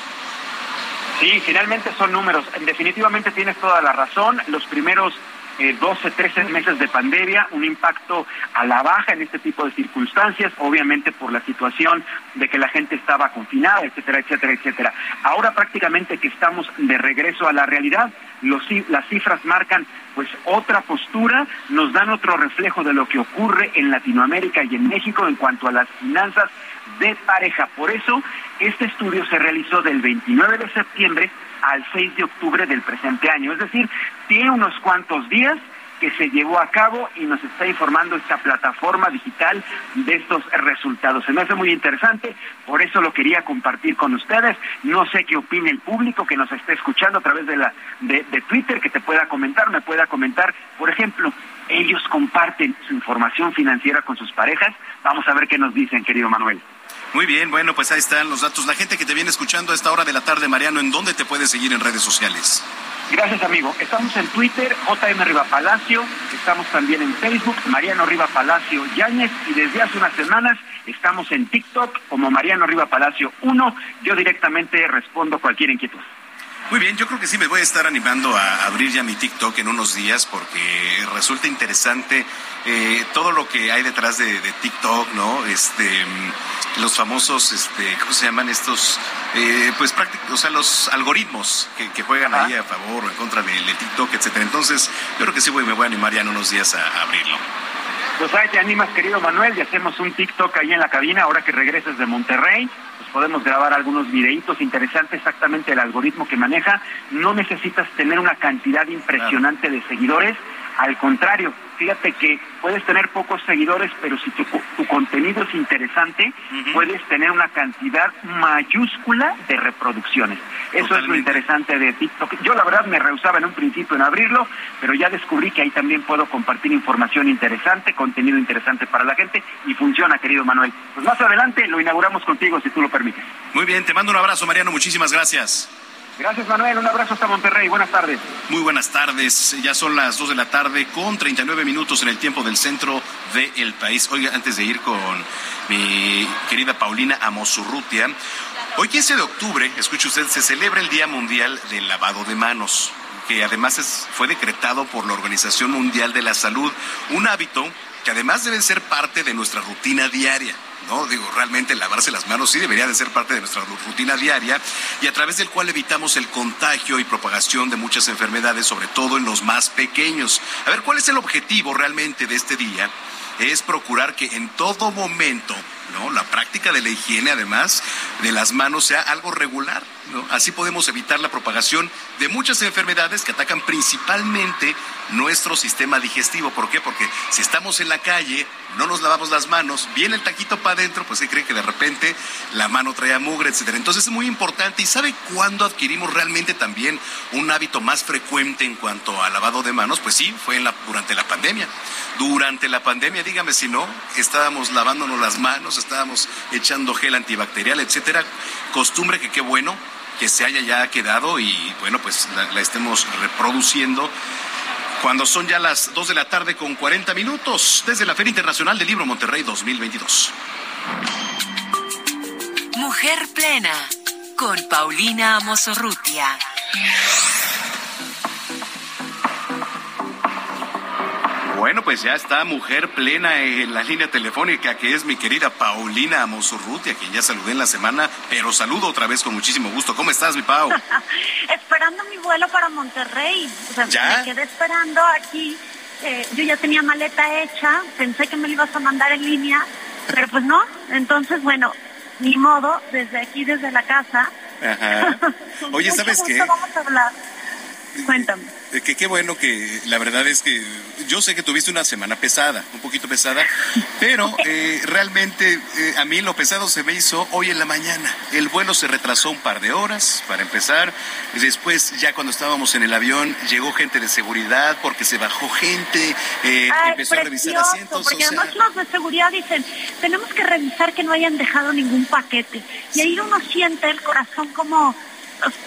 [SPEAKER 12] Sí, finalmente son números. Definitivamente tienes toda la razón. Los primeros eh, 12, 13 meses de pandemia, un impacto a la baja en este tipo de circunstancias, obviamente por la situación de que la gente estaba confinada, etcétera, etcétera, etcétera. Ahora prácticamente que estamos de regreso a la realidad, los, las cifras marcan pues otra postura, nos dan otro reflejo de lo que ocurre en Latinoamérica y en México en cuanto a las finanzas de pareja. Por eso, este estudio se realizó del 29 de septiembre al 6 de octubre del presente año. Es decir, tiene unos cuantos días que se llevó a cabo y nos está informando esta plataforma digital de estos resultados. Se me hace muy interesante, por eso lo quería compartir con ustedes. No sé qué opine el público que nos esté escuchando a través de, la, de, de Twitter, que te pueda comentar, me pueda comentar, por ejemplo, ellos comparten su información financiera con sus parejas. Vamos a ver qué nos dicen, querido Manuel.
[SPEAKER 1] Muy bien, bueno, pues ahí están los datos. La gente que te viene escuchando a esta hora de la tarde, Mariano, ¿en dónde te puede seguir en redes sociales?
[SPEAKER 12] Gracias, amigo. Estamos en Twitter, JM Riva Palacio. Estamos también en Facebook, Mariano Riva Palacio Yáñez. Y desde hace unas semanas estamos en TikTok como Mariano Riva Palacio 1. Yo directamente respondo cualquier inquietud.
[SPEAKER 1] Muy bien, yo creo que sí me voy a estar animando a abrir ya mi TikTok en unos días porque resulta interesante eh, todo lo que hay detrás de, de TikTok, ¿no? Este, mm, los famosos, este, ¿cómo se llaman estos? Eh, pues prácticos, o sea, los algoritmos que, que juegan ahí a favor o en contra de, de TikTok, etcétera. Entonces, yo creo que sí voy, me voy a animar ya en unos días a, a abrirlo.
[SPEAKER 12] Pues ahí te animas, querido Manuel, y hacemos un TikTok ahí en la cabina ahora que regreses de Monterrey. Podemos grabar algunos videitos interesantes, exactamente el algoritmo que maneja. No necesitas tener una cantidad impresionante de seguidores. Al contrario, fíjate que puedes tener pocos seguidores, pero si tu, tu contenido es interesante, puedes tener una cantidad mayúscula de reproducciones. Eso es lo interesante de TikTok. Yo la verdad me rehusaba en un principio en abrirlo, pero ya descubrí que ahí también puedo compartir información interesante, contenido interesante para la gente y funciona, querido Manuel. Pues más adelante lo inauguramos contigo, si tú lo permites.
[SPEAKER 1] Muy bien, te mando un abrazo, Mariano, muchísimas gracias.
[SPEAKER 12] Gracias, Manuel. Un abrazo hasta Monterrey. Buenas tardes.
[SPEAKER 1] Muy buenas tardes. Ya son las 2 de la tarde con 39 minutos en el tiempo del centro del país. Oiga, antes de ir con mi querida Paulina Amosurrutia, hoy 15 de octubre, escuche usted, se celebra el Día Mundial del Lavado de Manos que además es- fue decretado por la Organización Mundial de la Salud, un hábito que además debe ser parte de nuestra rutina diaria. No, digo, realmente lavarse las manos sí debería de ser parte de nuestra rutina diaria y a través del cual evitamos el contagio y propagación de muchas enfermedades, sobre todo en los más pequeños. A ver, ¿cuál es el objetivo realmente de este día? Es procurar que en todo momento, ¿no? La práctica de la higiene, además, de las manos sea algo regular. Así podemos evitar la propagación de muchas enfermedades que atacan principalmente nuestro sistema digestivo. ¿Por qué? Porque si estamos en la calle, no nos lavamos las manos, viene el taquito para adentro, pues se cree que de repente la mano trae mugre, etcétera. Entonces es muy importante. ¿Y sabe cuándo adquirimos realmente también un hábito más frecuente en cuanto al lavado de manos? Pues sí, fue en durante la pandemia. Durante la pandemia, dígame si no, estábamos lavándonos las manos, estábamos echando gel antibacterial, etcétera. Costumbre que qué bueno que se haya ya quedado y bueno, pues la, estemos reproduciendo cuando son ya las 2 de la tarde con 40 minutos desde la Feria Internacional del Libro Monterrey 2022.
[SPEAKER 10] Mujer Plena con Paulina Amosorrutia.
[SPEAKER 1] Bueno, pues ya está mujer plena en la línea telefónica, que es mi querida Paulina Amosurruti, a quien ya saludé en la semana, pero saludo otra vez con muchísimo gusto. ¿Cómo estás, mi Pau?
[SPEAKER 13] esperando mi vuelo para Monterrey. O sea,
[SPEAKER 1] ¿Ya?
[SPEAKER 13] me quedé esperando aquí. Eh, yo ya tenía maleta hecha, pensé que me la ibas a mandar en línea, pero pues no. Entonces, bueno, ni modo, desde aquí, desde la casa.
[SPEAKER 1] Ajá. Oye, ¿sabes qué?
[SPEAKER 13] Vamos a hablar. Cuéntame.
[SPEAKER 1] Eh, Que qué bueno que la verdad es que yo sé que tuviste una semana pesada, un poquito pesada, pero eh, realmente eh, a mí lo pesado se me hizo hoy en la mañana. El vuelo se retrasó un par de horas para empezar. y Después, ya cuando estábamos en el avión, llegó gente de seguridad porque se bajó gente, eh,
[SPEAKER 13] Ay,
[SPEAKER 1] empezó a revisar
[SPEAKER 13] precioso,
[SPEAKER 1] asientos.
[SPEAKER 13] Porque
[SPEAKER 1] o sea,
[SPEAKER 13] además los de seguridad dicen, tenemos que revisar que no hayan dejado ningún paquete. Y ahí uno siente el corazón como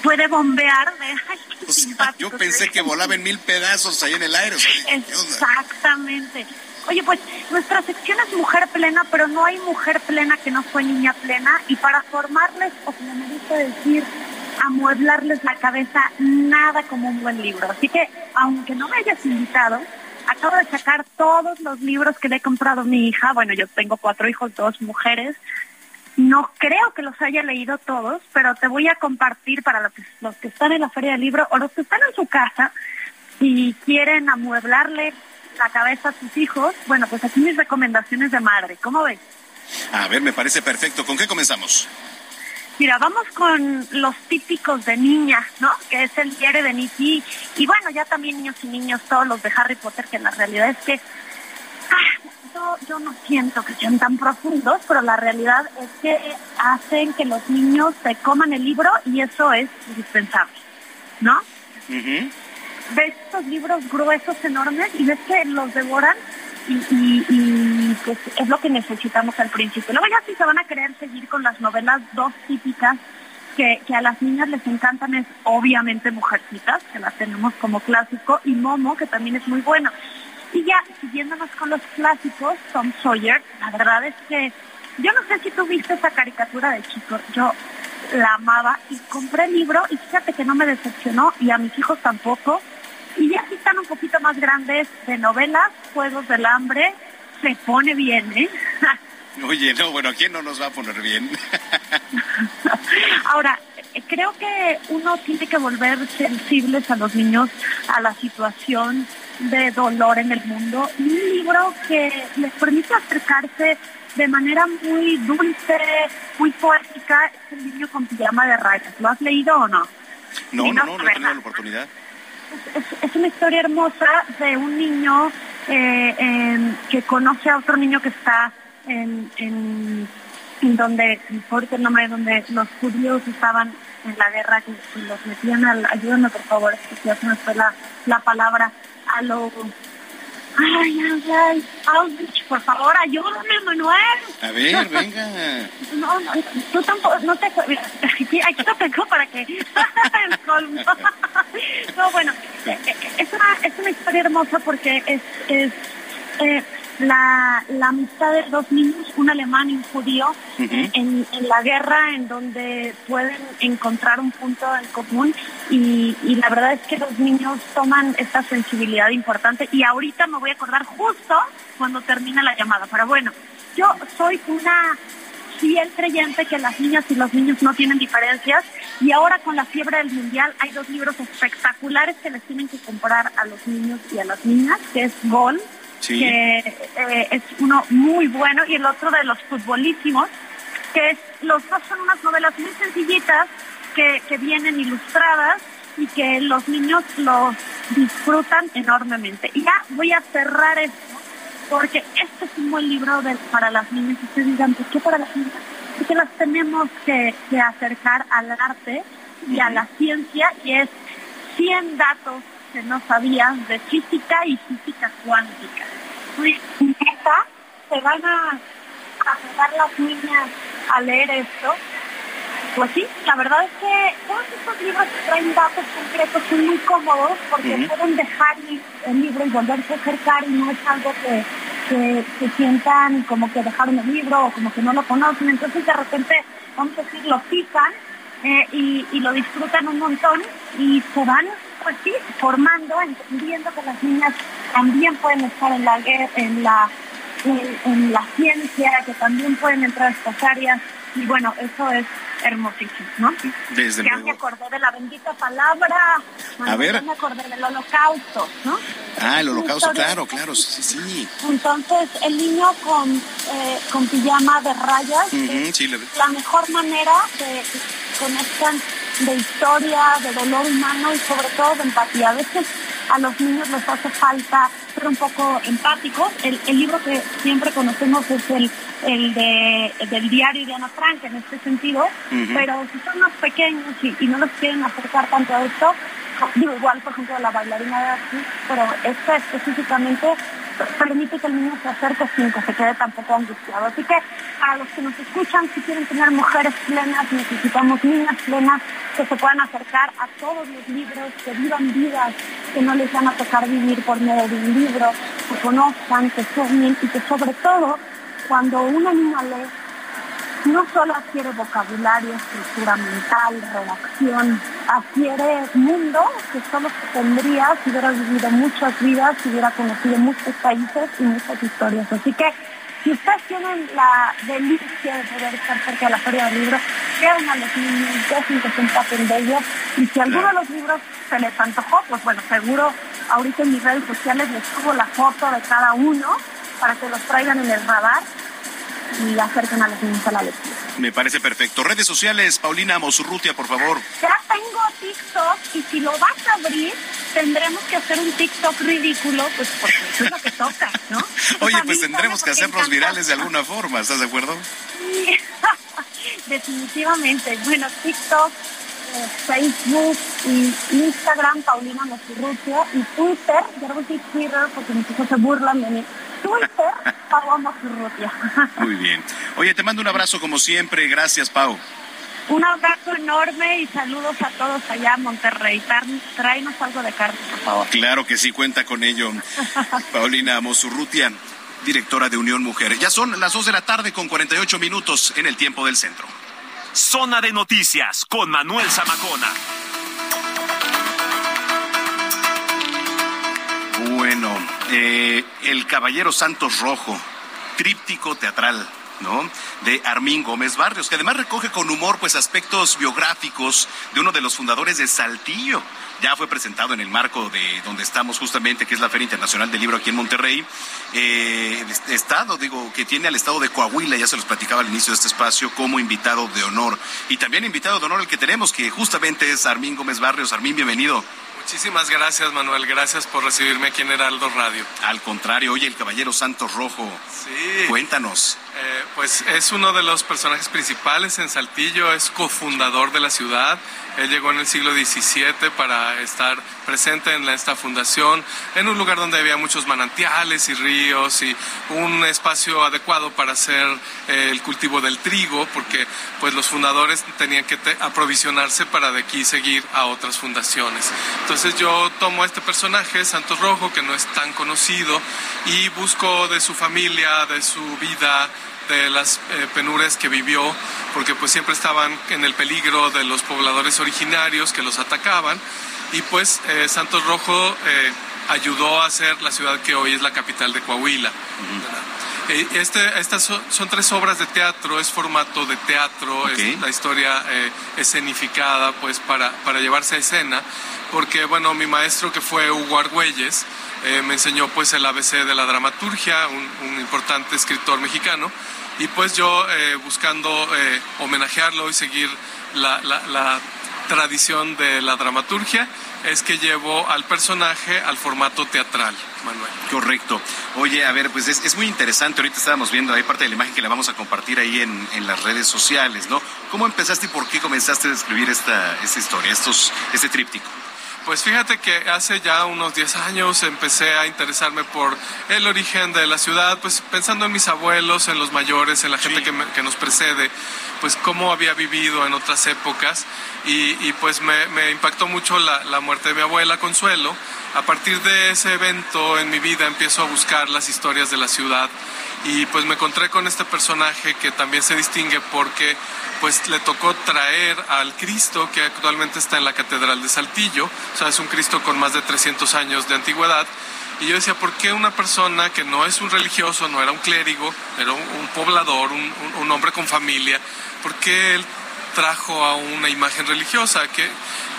[SPEAKER 13] puede bombear de, ay, qué
[SPEAKER 1] o sea,
[SPEAKER 13] simpático,
[SPEAKER 1] yo pensé que volaba en mil pedazos ahí en el aire.
[SPEAKER 13] Exactamente. Oye, pues nuestra sección es mujer plena, pero no hay mujer plena que no fue niña plena. Y para formarles, o como me gusta decir, amueblarles la cabeza, nada como un buen libro. Así que, aunque no me hayas invitado, acabo de sacar todos los libros que le he comprado a mi hija. Bueno, yo tengo cuatro hijos, dos mujeres. No creo que los haya leído todos, pero te voy a compartir para los que, los que están en la feria del libro o los que están en su casa y quieren amueblarle la cabeza a sus hijos. Bueno, pues aquí mis recomendaciones de madre. ¿Cómo ves?
[SPEAKER 1] A ver, me parece perfecto. ¿Con qué comenzamos?
[SPEAKER 13] Mira, vamos con los típicos de niña, ¿no? Que es el diario de Nicky. Y bueno, ya también niños y niños, todos los de Harry Potter, que la realidad es que ah, yo, yo no siento que sean tan profundos, pero la realidad es que hacen que los niños se coman el libro y eso es indispensable, ¿no? ves estos libros gruesos, enormes, y ves que los devoran y, y- y, pues es lo que necesitamos al principio. Luego ya si se van a querer seguir con las novelas dos típicas que, que a las niñas les encantan es obviamente Mujercitas, que la tenemos como clásico, y Momo, que también es muy bueno. Y ya, siguiéndonos con los clásicos, Tom Sawyer, la verdad es que yo no sé si tú viste esa caricatura de chico, yo la amaba y compré el libro y fíjate que no me decepcionó y a mis hijos tampoco. Y ya que están un poquito más grandes de novelas, Juegos del Hambre, se pone bien, ¿eh?
[SPEAKER 1] Oye, no, bueno, ¿a quién no nos va a poner bien?
[SPEAKER 13] Ahora, creo que uno tiene que volver sensibles a los niños a la situación de dolor en el mundo. Y un libro que les permite acercarse de manera muy dulce, muy poética, es El niño con pijama de rayas. ¿Lo has leído o no?
[SPEAKER 1] No, no,
[SPEAKER 13] no,
[SPEAKER 1] no, no he tenido la oportunidad.
[SPEAKER 13] es, es una historia hermosa de un niño eh, em, que conoce a otro niño que está en, en, en donde, ahorita el nombre, donde los judíos estaban en la guerra, que, que los metían al, ayúdame por favor, que ya se me fue la, la palabra, a lo, ay, ay, ay, por favor, ayúdame Manuel.
[SPEAKER 1] A ver, venga.
[SPEAKER 13] No, no, tú tampoco, no te aquí, te tengo para que. No, bueno, eh, eh, es una, es una historia hermosa porque es, es eh, la, la amistad de dos niños, un alemán y un judío, en, en la guerra en donde pueden encontrar un punto en común. Y, y la verdad es que los niños toman esta sensibilidad importante. Y ahorita me voy a acordar justo cuando termina la llamada, pero bueno, yo soy una fiel creyente que las niñas y los niños no tienen diferencias. Y ahora con la fiebre del mundial hay dos libros espectaculares que les tienen que comprar a los niños y a las niñas, que es Gol,
[SPEAKER 1] Sí.
[SPEAKER 13] que eh, es uno muy bueno, y el otro de los futbolísimos, que es, los dos son unas novelas muy sencillitas que, que vienen ilustradas y que los niños los disfrutan enormemente. Y ya voy a cerrar esto, porque este es un buen libro de- para las niñas. Y ustedes dirán, ¿por qué para las niñas? Porque las tenemos que, que acercar al arte y a la ciencia, y es 100 datos que no sabías de física y física cuántica. Neta, se van a, a pegar las niñas a leer esto. Pues sí, la verdad es que todos estos libros que traen datos concretos son muy cómodos porque pueden dejar el, libro y volverse a acercar y no es algo que, que, que sientan como que dejaron el libro o como que no lo conocen. Entonces de repente, vamos a decir, lo pican eh, y, y lo disfrutan un montón y se van, pues sí, formando, entendiendo que las niñas también pueden estar en la guerra, en la, en, en la ciencia, que también pueden entrar a estas áreas. Y bueno, eso es hermosísimo, ¿no?
[SPEAKER 1] Desde
[SPEAKER 13] ya
[SPEAKER 1] luego.
[SPEAKER 13] me acordé de la bendita palabra,
[SPEAKER 1] A ver.
[SPEAKER 13] ya me acordé del holocausto, ¿no?
[SPEAKER 1] Ah, el holocausto, claro, claro, sí, sí, sí.
[SPEAKER 13] Entonces, el niño con, eh, con pijama de rayas
[SPEAKER 1] sí, le-
[SPEAKER 13] la mejor manera de conozcan de historia, de dolor humano y sobre todo de empatía. A veces a los niños les hace falta ser un poco empáticos. El, el libro que siempre conocemos es el, el de, del diario de Ana Frank en este sentido, pero si son más pequeños y, y no los quieren acercar tanto a esto, digo igual por ejemplo la bailarina de aquí, pero esta específicamente permite que el niño se acerque sin que se quede tampoco angustiado. Así que a los que nos escuchan, si quieren tener mujeres plenas, necesitamos niñas plenas que se puedan acercar a todos los libros, que vivan vidas que no les van a tocar vivir por medio de un libro, que conozcan, que sueñen y que sobre todo cuando una niña lee no solo adquiere vocabulario, estructura mental, redacción, adquiere mundo que solo se tendría si hubiera vivido muchas vidas, si hubiera conocido muchos países y muchas historias. Así que si ustedes tienen la delicia de poder estar cerca de la feria del libro, vean a los niños, dejen que se empapen de ellos y si alguno de los libros se les antojó, pues bueno, seguro ahorita en mis redes sociales les subo la foto de cada uno para que los traigan en el radar y acerquen a los niños a la lectura.
[SPEAKER 1] Me parece perfecto. Redes sociales, Paulina Mosurrutia, por favor.
[SPEAKER 13] Ya tengo TikTok y si lo vas a abrir, tendremos que hacer un TikTok ridículo, pues porque eso es lo que toca, ¿no?
[SPEAKER 1] Oye, pues tendremos que hacernos virales de alguna forma, ¿estás de acuerdo?
[SPEAKER 13] Sí, definitivamente. Bueno, TikTok, eh, Facebook y Instagram, Paulina Mosurrutia, y Twitter, yo Twitter porque mis hijos se burlan de mí. Twitter.
[SPEAKER 1] Muy bien. Oye, te mando un abrazo como siempre. Gracias, Pau.
[SPEAKER 13] Un abrazo enorme y saludos a todos allá en Monterrey. Tráenos algo de carne, por favor.
[SPEAKER 1] Claro que sí, cuenta con ello. Paulina Mosurrutia, directora de Unión Mujer. Ya son las 2 de la tarde con 48 minutos en el tiempo del centro.
[SPEAKER 3] Zona de Noticias con Manuel Zamacona.
[SPEAKER 1] Bueno, eh, El Caballero Santos Rojo, tríptico teatral. ¿no? de Armín Gómez Barrios, que además recoge con humor pues aspectos biográficos de uno de los fundadores de Saltillo. Ya fue presentado en el marco de donde estamos justamente, que es la Feria Internacional del Libro aquí en Monterrey. Eh, estado, digo, que tiene al estado de Coahuila, ya se los platicaba al inicio de este espacio, como invitado de honor. Y también invitado de honor el que tenemos, que justamente es Armín Gómez Barrios. Armín, bienvenido.
[SPEAKER 14] Muchísimas gracias, Manuel. Gracias por recibirme aquí en Heraldo Radio.
[SPEAKER 1] Al contrario, oye, el Caballero Santos Rojo.
[SPEAKER 14] Sí.
[SPEAKER 1] Cuéntanos.
[SPEAKER 14] Eh, pues es uno de los personajes principales en Saltillo, es cofundador de la ciudad. Él llegó en el siglo XVII para estar presente en esta fundación, en un lugar donde había muchos manantiales y ríos y un espacio adecuado para hacer eh, el cultivo del trigo, porque pues los fundadores tenían que aprovisionarse para de aquí seguir a otras fundaciones. Entonces yo tomo a este personaje, Santos Rojo, que no es tan conocido, y busco de su familia, de su vida, de las eh, penurias que vivió, porque pues siempre estaban en el peligro de los pobladores originarios que los atacaban, y pues eh, Santos Rojo eh, ayudó a hacer la ciudad que hoy es la capital de Coahuila. Este, estas son, tres obras de teatro, es formato de teatro, es la historia escenificada pues para, para llevarse a escena, porque bueno, mi maestro que fue Hugo Argüelles, me enseñó pues el ABC de la dramaturgia, un, un importante escritor mexicano, y pues yo eh, buscando eh, homenajearlo y seguir la, la, tradición de la dramaturgia, es que llevo al personaje al formato teatral, Manuel.
[SPEAKER 1] Correcto. Oye, a ver, pues es, es, muy interesante. Ahorita estábamos viendo ahí parte de la imagen que la vamos a compartir ahí en, en las redes sociales, ¿no? ¿Cómo empezaste y por qué comenzaste a escribir esta, esta historia, estos, este tríptico?
[SPEAKER 14] Pues fíjate que hace ya unos 10 años empecé a interesarme por el origen de la ciudad, pues pensando en mis abuelos, en los mayores, en la gente que, que, nos precede, pues cómo había vivido en otras épocas y, pues me, impactó mucho la, la muerte de mi abuela Consuelo. A partir de ese evento en mi vida empiezo a buscar las historias de la ciudad y pues me encontré con este personaje que también se distingue porque pues le tocó traer al Cristo que actualmente está en la Catedral de Saltillo, o sea, es un Cristo con más de 300 años de antigüedad. Y yo decía, ¿por qué una persona que no es un religioso, no era un clérigo, era un, poblador, un, un, hombre con familia, ¿por qué él trajo a una imagen religiosa? ¿Qué,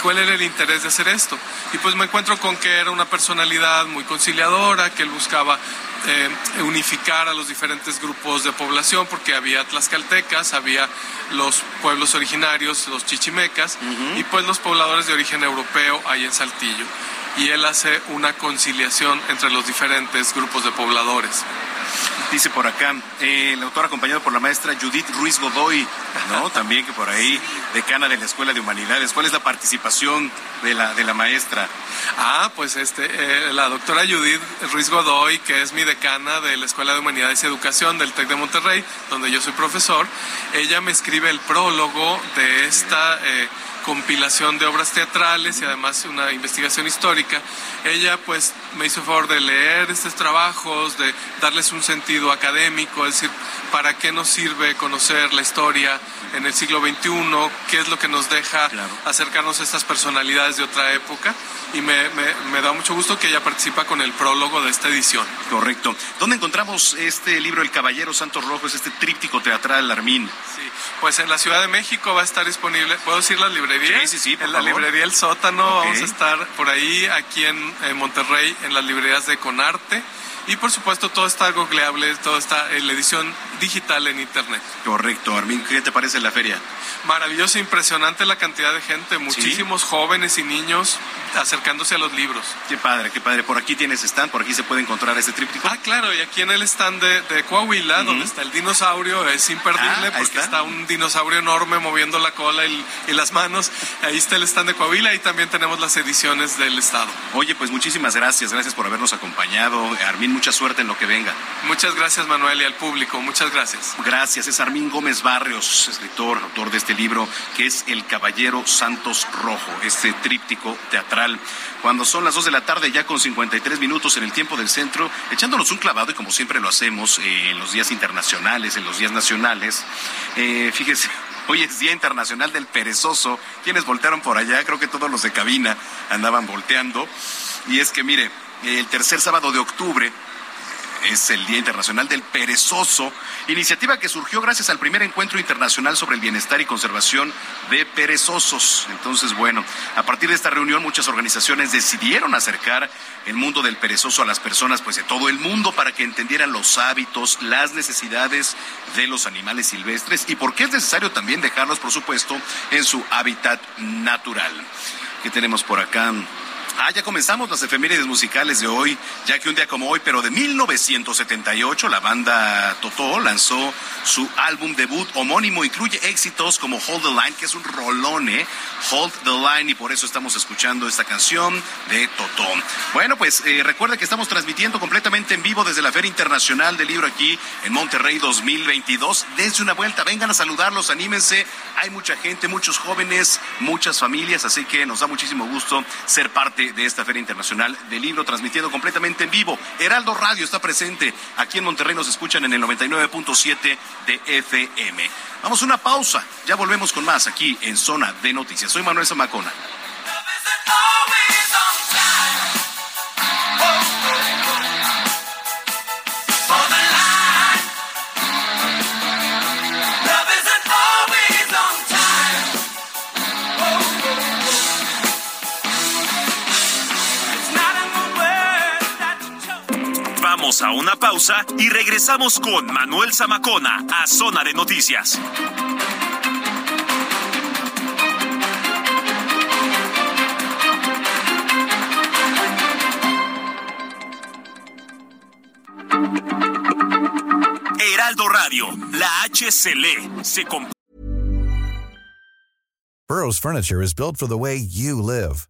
[SPEAKER 14] ¿Cuál era el interés de hacer esto? Y pues me encuentro con que era una personalidad muy conciliadora, que él buscaba eh, unificar a los diferentes grupos de población, porque había tlaxcaltecas, había los pueblos originarios, los chichimecas, uh -huh. y pues los pobladores de origen europeo ahí en Saltillo. Y él hace una conciliación entre los diferentes grupos de pobladores.
[SPEAKER 1] Dice por acá, eh, el autor acompañado por la maestra Judith Ruiz Godoy, ¿no? También que por ahí, decana de la Escuela de Humanidades. ¿Cuál es la participación de la, de la maestra?
[SPEAKER 14] Ah, pues este, eh, la doctora Judith Ruiz Godoy, que es mi decana de la Escuela de Humanidades y Educación del TEC de Monterrey, donde yo soy profesor, ella me escribe el prólogo de esta... Eh, compilación de obras teatrales y además una investigación histórica. Ella pues me hizo el favor de leer estos trabajos, de darles un sentido académico, es decir, para qué nos sirve conocer la historia en el siglo XXI, qué es lo que nos deja claro. acercarnos a estas personalidades de otra época. Y me, me, me, da mucho gusto que ella participa con el prólogo de esta edición.
[SPEAKER 1] Correcto. ¿Dónde encontramos este libro, El Caballero Santos Rojo, es este tríptico teatral, Armín?
[SPEAKER 14] Sí, pues en la Ciudad de México va a estar disponible, ¿puedo decir la librería?
[SPEAKER 1] Sí, sí, sí,
[SPEAKER 14] En la
[SPEAKER 1] favor.
[SPEAKER 14] librería El Sótano okay. vamos a estar por ahí, aquí en, en Monterrey, en las librerías de Conarte. Y por supuesto todo está googleable, todo está en la edición digital en internet.
[SPEAKER 1] Correcto, Armin, ¿qué te parece la feria?
[SPEAKER 14] Maravilloso, impresionante la cantidad de gente, muchísimos ¿Sí? jóvenes y niños acercándose a los libros.
[SPEAKER 1] Qué padre, qué padre. Por aquí tienes stand, por aquí se puede encontrar este tríptico.
[SPEAKER 14] Ah, claro, y aquí en el stand de, de Coahuila, uh -huh. donde está el dinosaurio, es imperdible ah, porque está. está. un dinosaurio enorme moviendo la cola y, y, las manos. Ahí está el stand de Coahuila y también tenemos las ediciones del estado.
[SPEAKER 1] Oye, pues muchísimas gracias, gracias por habernos acompañado. Armin, mucha suerte en lo que venga.
[SPEAKER 14] Muchas gracias, Manuel, y al público. Muchas gracias.
[SPEAKER 1] Gracias. Es Armin Gómez Barrios, escritor, autor de este libro, que es El Caballero Santos Rojo, este tríptico teatral. Cuando son las 2 de la tarde, ya con 53 minutos en el tiempo del centro, echándonos un clavado, y como siempre lo hacemos eh, en los días internacionales, en los días nacionales, eh, fíjese Hoy es Día Internacional del Perezoso. ¿Quiénes voltearon por allá? Creo que todos los de cabina andaban volteando. Y es que, mire, el tercer sábado de octubre es el Día Internacional del Perezoso, iniciativa que surgió gracias al primer encuentro internacional sobre el bienestar y conservación de perezosos. Entonces, bueno, a partir de esta reunión muchas organizaciones decidieron acercar el mundo del perezoso a las personas pues de todo el mundo para que entendieran los hábitos, las necesidades de los animales silvestres y por qué es necesario también dejarlos, por supuesto, en su hábitat natural. ¿Qué tenemos por acá? Ah, ya comenzamos las efemérides musicales de hoy, ya que un día como hoy, pero de 1978, la banda Totó lanzó su álbum debut homónimo. Incluye éxitos como Hold the Line, que es un rolón, ¿eh? Hold the Line, y por eso estamos escuchando esta canción de Totó. Bueno, pues eh, recuerda que estamos transmitiendo completamente en vivo desde la Feria Internacional del Libro aquí en Monterrey 2022. Dense una vuelta, vengan a saludarlos, anímense. Hay mucha gente, muchos jóvenes, muchas familias, así que nos da muchísimo gusto ser parte de esta Feria Internacional del Libro, transmitiendo completamente en vivo. Heraldo Radio está presente. Aquí en Monterrey nos escuchan en el 99.7 de FM. Vamos a una pausa. Ya volvemos con más aquí en Zona de Noticias. Soy Manuel Zamacona.
[SPEAKER 3] A una pausa y regresamos con Manuel Zamacona a Zona de Noticias. Heraldo Radio, la H se lee, se.
[SPEAKER 15] Burrow's furniture is built for the way you live.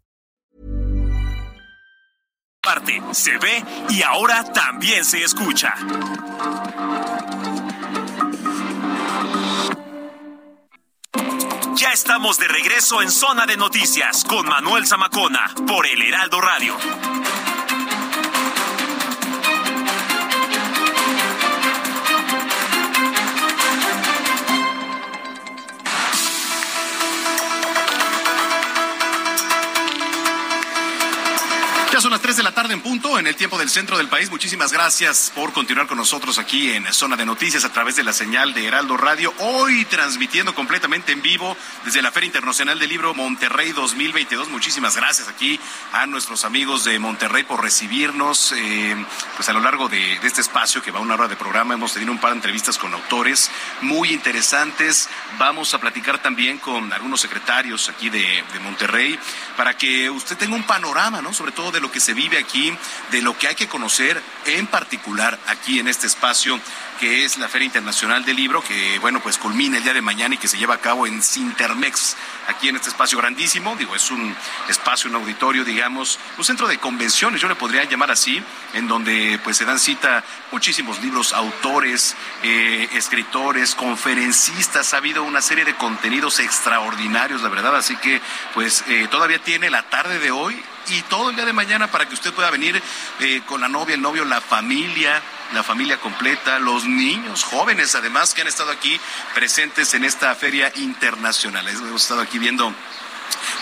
[SPEAKER 3] Se ve y ahora también se escucha. Ya estamos de regreso en Zona de Noticias con Manuel Zamacona por el Heraldo Radio.
[SPEAKER 1] 3 de la tarde en punto, en el tiempo del centro del país. Muchísimas gracias por continuar con nosotros aquí en Zona de Noticias a través de la señal de Heraldo Radio. Hoy transmitiendo completamente en vivo desde la Feria Internacional del Libro Monterrey 2022. Muchísimas gracias aquí a nuestros amigos de Monterrey por recibirnos. eh, pues a lo largo de, este espacio que va una hora de programa hemos tenido un par de entrevistas con autores muy interesantes. Vamos a platicar también con algunos secretarios aquí de, de Monterrey para que usted tenga un panorama, ¿no? Sobre todo de lo que se vive aquí, de lo que hay que conocer, en particular aquí en este espacio que es la Feria Internacional del Libro, que bueno, pues culmina el día de mañana y que se lleva a cabo en Cintermex, aquí en este espacio grandísimo, digo, es un espacio, un auditorio, digamos, un centro de convenciones, yo le podría llamar así, en donde pues se dan cita muchísimos libros, autores, eh, escritores, conferencistas, ha habido una serie de contenidos extraordinarios, la verdad, así que pues eh, todavía tiene la tarde de hoy y todo el día de mañana para que usted pueda venir eh, con la novia, el novio, la familia, la familia completa, los niños, jóvenes además que han estado aquí presentes en esta feria internacional. Hemos estado aquí viendo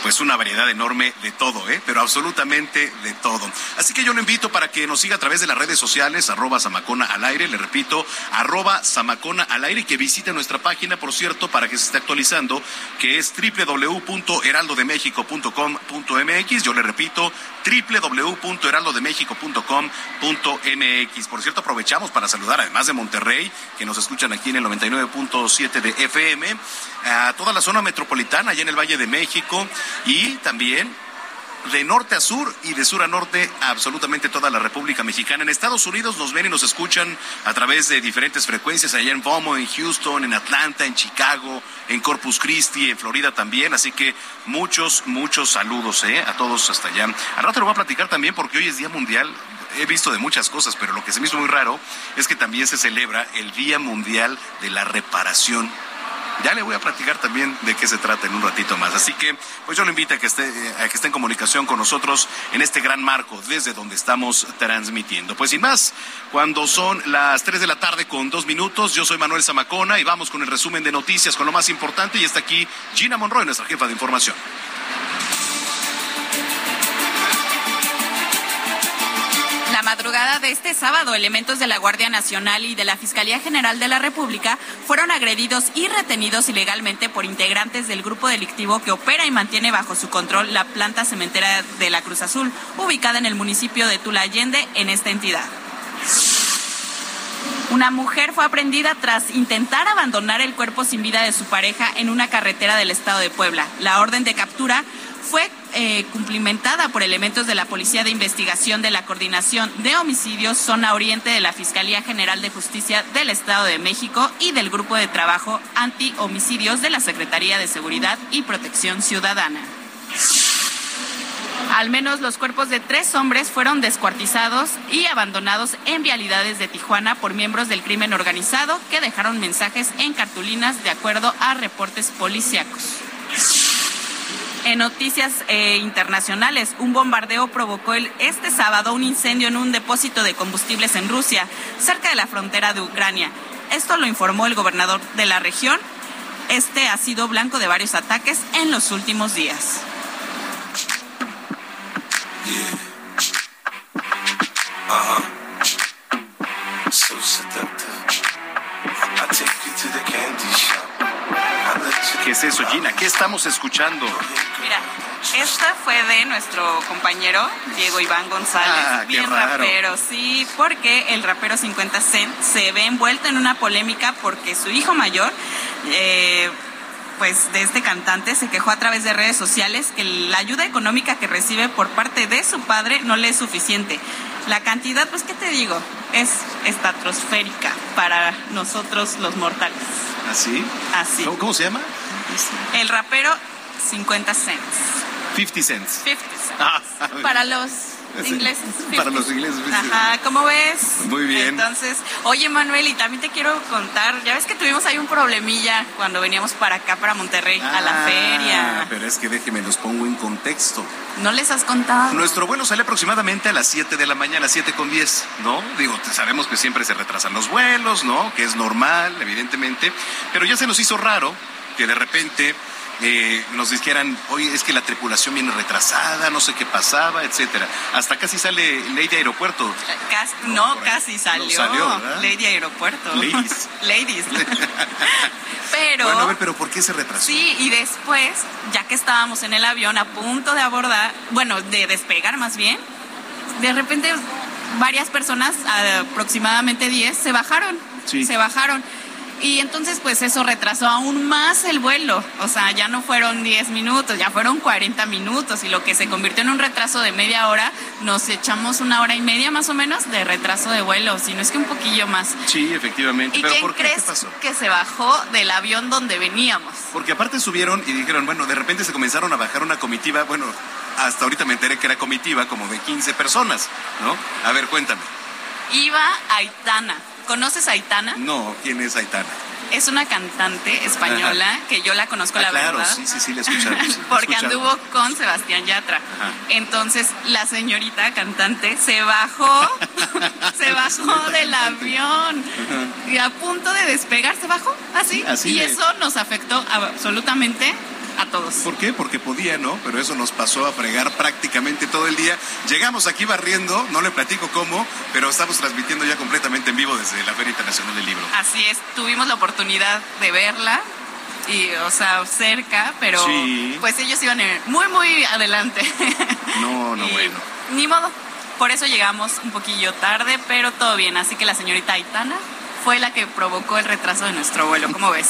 [SPEAKER 1] pues una variedad enorme de todo, ¿eh? pero absolutamente de todo. Así que yo lo invito para que nos siga a través de las redes sociales, arroba Samacona al aire, le repito, arroba Samacona al aire y que visite nuestra página, por cierto, para que se esté actualizando, que es www.heraldodemexico.com.mx. Yo le repito, www.heraldodemexico.com.mx. Por cierto, aprovechamos para saludar, además de Monterrey, que nos escuchan aquí en el 99.7 de FM, a toda la zona metropolitana, allá en el Valle de México, y también de norte a sur y de sur a norte a absolutamente toda la República Mexicana. En Estados Unidos nos ven y nos escuchan a través de diferentes frecuencias, allá en Beaumont, en Houston, en Atlanta, en Chicago, en Corpus Christi, en Florida también. Así que muchos, muchos saludos ¿eh? a todos hasta allá. Al rato lo voy a platicar también porque hoy es Día Mundial he visto de muchas cosas, pero lo que se me hizo muy raro es que también se celebra el Día Mundial de la Reparación. Ya le voy a platicar también de qué se trata en un ratito más. Así que, pues yo lo invito a que esté, a que esté en comunicación con nosotros en este gran marco desde donde estamos transmitiendo. Pues sin más, cuando son las 3 de la tarde con dos minutos, yo soy Manuel Zamacona y vamos con el resumen de noticias con lo más importante y está aquí Gina Monroy, nuestra jefa de información.
[SPEAKER 4] Madrugada de este sábado, elementos de la Guardia Nacional y de la Fiscalía General de la República fueron agredidos y retenidos ilegalmente por integrantes del grupo delictivo que opera y mantiene bajo su control la planta cementera de la Cruz Azul, ubicada en el municipio de Tula Allende, en esta entidad. Una mujer fue aprendida tras intentar abandonar el cuerpo sin vida de su pareja en una carretera del estado de Puebla. La orden de captura fue eh, cumplimentada por elementos de la Policía de Investigación de la Coordinación de Homicidios Zona Oriente de la Fiscalía General de Justicia del Estado de México y del Grupo de Trabajo Anti-Homicidios de la Secretaría de Seguridad y Protección Ciudadana. Al menos los cuerpos de tres hombres fueron descuartizados y abandonados en vialidades de Tijuana por miembros del crimen organizado que dejaron mensajes en cartulinas de acuerdo a reportes policíacos. En noticias eh, internacionales, un bombardeo provocó el, este sábado un incendio en un depósito de combustibles en Rusia, cerca de la frontera de Ucrania. Esto lo informó el gobernador de la región. Este ha sido blanco de varios ataques en los últimos días.
[SPEAKER 16] So candy.
[SPEAKER 1] ¿Qué es eso, Gina? ¿Qué estamos escuchando?
[SPEAKER 4] Mira, esta fue de nuestro compañero Diego Iván González,
[SPEAKER 1] Ah, qué
[SPEAKER 4] bien
[SPEAKER 1] raro.
[SPEAKER 4] rapero, sí, porque el rapero 50 Cent se ve envuelto en una polémica porque su hijo mayor, eh, pues de este cantante, se quejó a través de redes sociales que la ayuda económica que recibe por parte de su padre no le es suficiente. La cantidad, pues, ¿qué te digo? Es estratosférica para nosotros los mortales.
[SPEAKER 1] ¿Así?
[SPEAKER 4] Así.
[SPEAKER 1] ¿Cómo, cómo se llama?
[SPEAKER 4] El rapero 50 Cents.
[SPEAKER 1] 50 cents.
[SPEAKER 4] 50 cents.
[SPEAKER 1] Ah,
[SPEAKER 4] Para los ingleses.
[SPEAKER 1] para los ingleses, 50
[SPEAKER 4] Ajá, ¿cómo ves?
[SPEAKER 1] Muy bien.
[SPEAKER 4] Entonces, oye Manuel, y también te quiero contar, ya ves que tuvimos ahí un problemilla cuando veníamos para acá, para Monterrey, a la
[SPEAKER 1] Ah,
[SPEAKER 4] feria.
[SPEAKER 1] Pero es que déjeme, los pongo en contexto.
[SPEAKER 4] ¿No les has contado?
[SPEAKER 1] Nuestro vuelo sale aproximadamente a las 7 de la mañana, 7 con 10, ¿no? Digo, sabemos que siempre se retrasan los vuelos, ¿no? Que es normal, evidentemente. Pero ya se nos hizo raro que de repente eh, nos dijeran, oye, es que la tripulación viene retrasada, no sé qué pasaba, etcétera. Hasta casi sale de aeropuerto.
[SPEAKER 4] No, casi salió. Lady Aeropuerto.
[SPEAKER 1] Ladies.
[SPEAKER 4] Ladies. Pero.
[SPEAKER 1] Bueno, a ver, pero ¿por qué se retrasó?
[SPEAKER 4] Sí, y después, ya que estábamos en el avión a punto de abordar, bueno, de despegar más bien, de repente varias personas, aproximadamente 10, se bajaron.
[SPEAKER 1] Sí.
[SPEAKER 4] Se bajaron. Y entonces, pues eso retrasó aún más el vuelo. O sea, ya no fueron 10 minutos, ya fueron 40 minutos. Y lo que se convirtió en un retraso de media hora, nos echamos una hora y media más o menos de retraso de vuelo, si no es que un poquillo más.
[SPEAKER 1] Sí, efectivamente.
[SPEAKER 4] ¿Y
[SPEAKER 1] pero
[SPEAKER 4] quién
[SPEAKER 1] ¿por qué?
[SPEAKER 4] crees
[SPEAKER 1] ¿Qué pasó?
[SPEAKER 4] que se bajó del avión donde veníamos?
[SPEAKER 1] Porque aparte subieron y dijeron, bueno, de repente se comenzaron a bajar una comitiva, bueno, hasta ahorita me enteré que era comitiva como de 15 personas, ¿no? A ver, cuéntame.
[SPEAKER 4] Iba Aitana. ¿Conoces a Aitana?
[SPEAKER 1] No, ¿quién es Aitana?
[SPEAKER 4] Es una cantante española que yo la conozco,
[SPEAKER 1] Ah,
[SPEAKER 4] la
[SPEAKER 1] claro,
[SPEAKER 4] verdad.
[SPEAKER 1] sí, sí, sí, la sí, la he
[SPEAKER 4] Porque anduvo con Sebastián Yatra.
[SPEAKER 1] Ajá.
[SPEAKER 4] Entonces la señorita cantante se bajó, se bajó del avión y a punto de despegar se bajó así.
[SPEAKER 1] Así
[SPEAKER 4] y
[SPEAKER 1] de-
[SPEAKER 4] eso nos afectó absolutamente a todos.
[SPEAKER 1] ¿Por qué? Porque podía, ¿no? Pero eso nos pasó a fregar prácticamente todo el día. Llegamos aquí barriendo, no le platico cómo, pero estamos transmitiendo ya completamente en vivo desde la Feria Internacional del Libro.
[SPEAKER 4] Así es, tuvimos la oportunidad de verla y, o sea, cerca, pero
[SPEAKER 1] Sí.
[SPEAKER 4] pues ellos iban muy, muy adelante.
[SPEAKER 1] No, no,
[SPEAKER 4] Y
[SPEAKER 1] bueno.
[SPEAKER 4] Ni modo. Por eso llegamos un poquillo tarde, pero todo bien. Así que la señorita Aitana fue la que provocó el retraso de nuestro vuelo. ¿Cómo ves?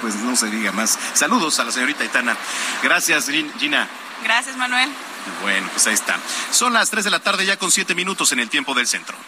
[SPEAKER 1] Pues no se diga más. Saludos a la señorita Aitana. Gracias, Gin- Gina.
[SPEAKER 4] Gracias, Manuel.
[SPEAKER 1] Bueno, pues ahí está. Son las 3 de la tarde ya con 7 minutos en el tiempo del centro.
[SPEAKER 10] En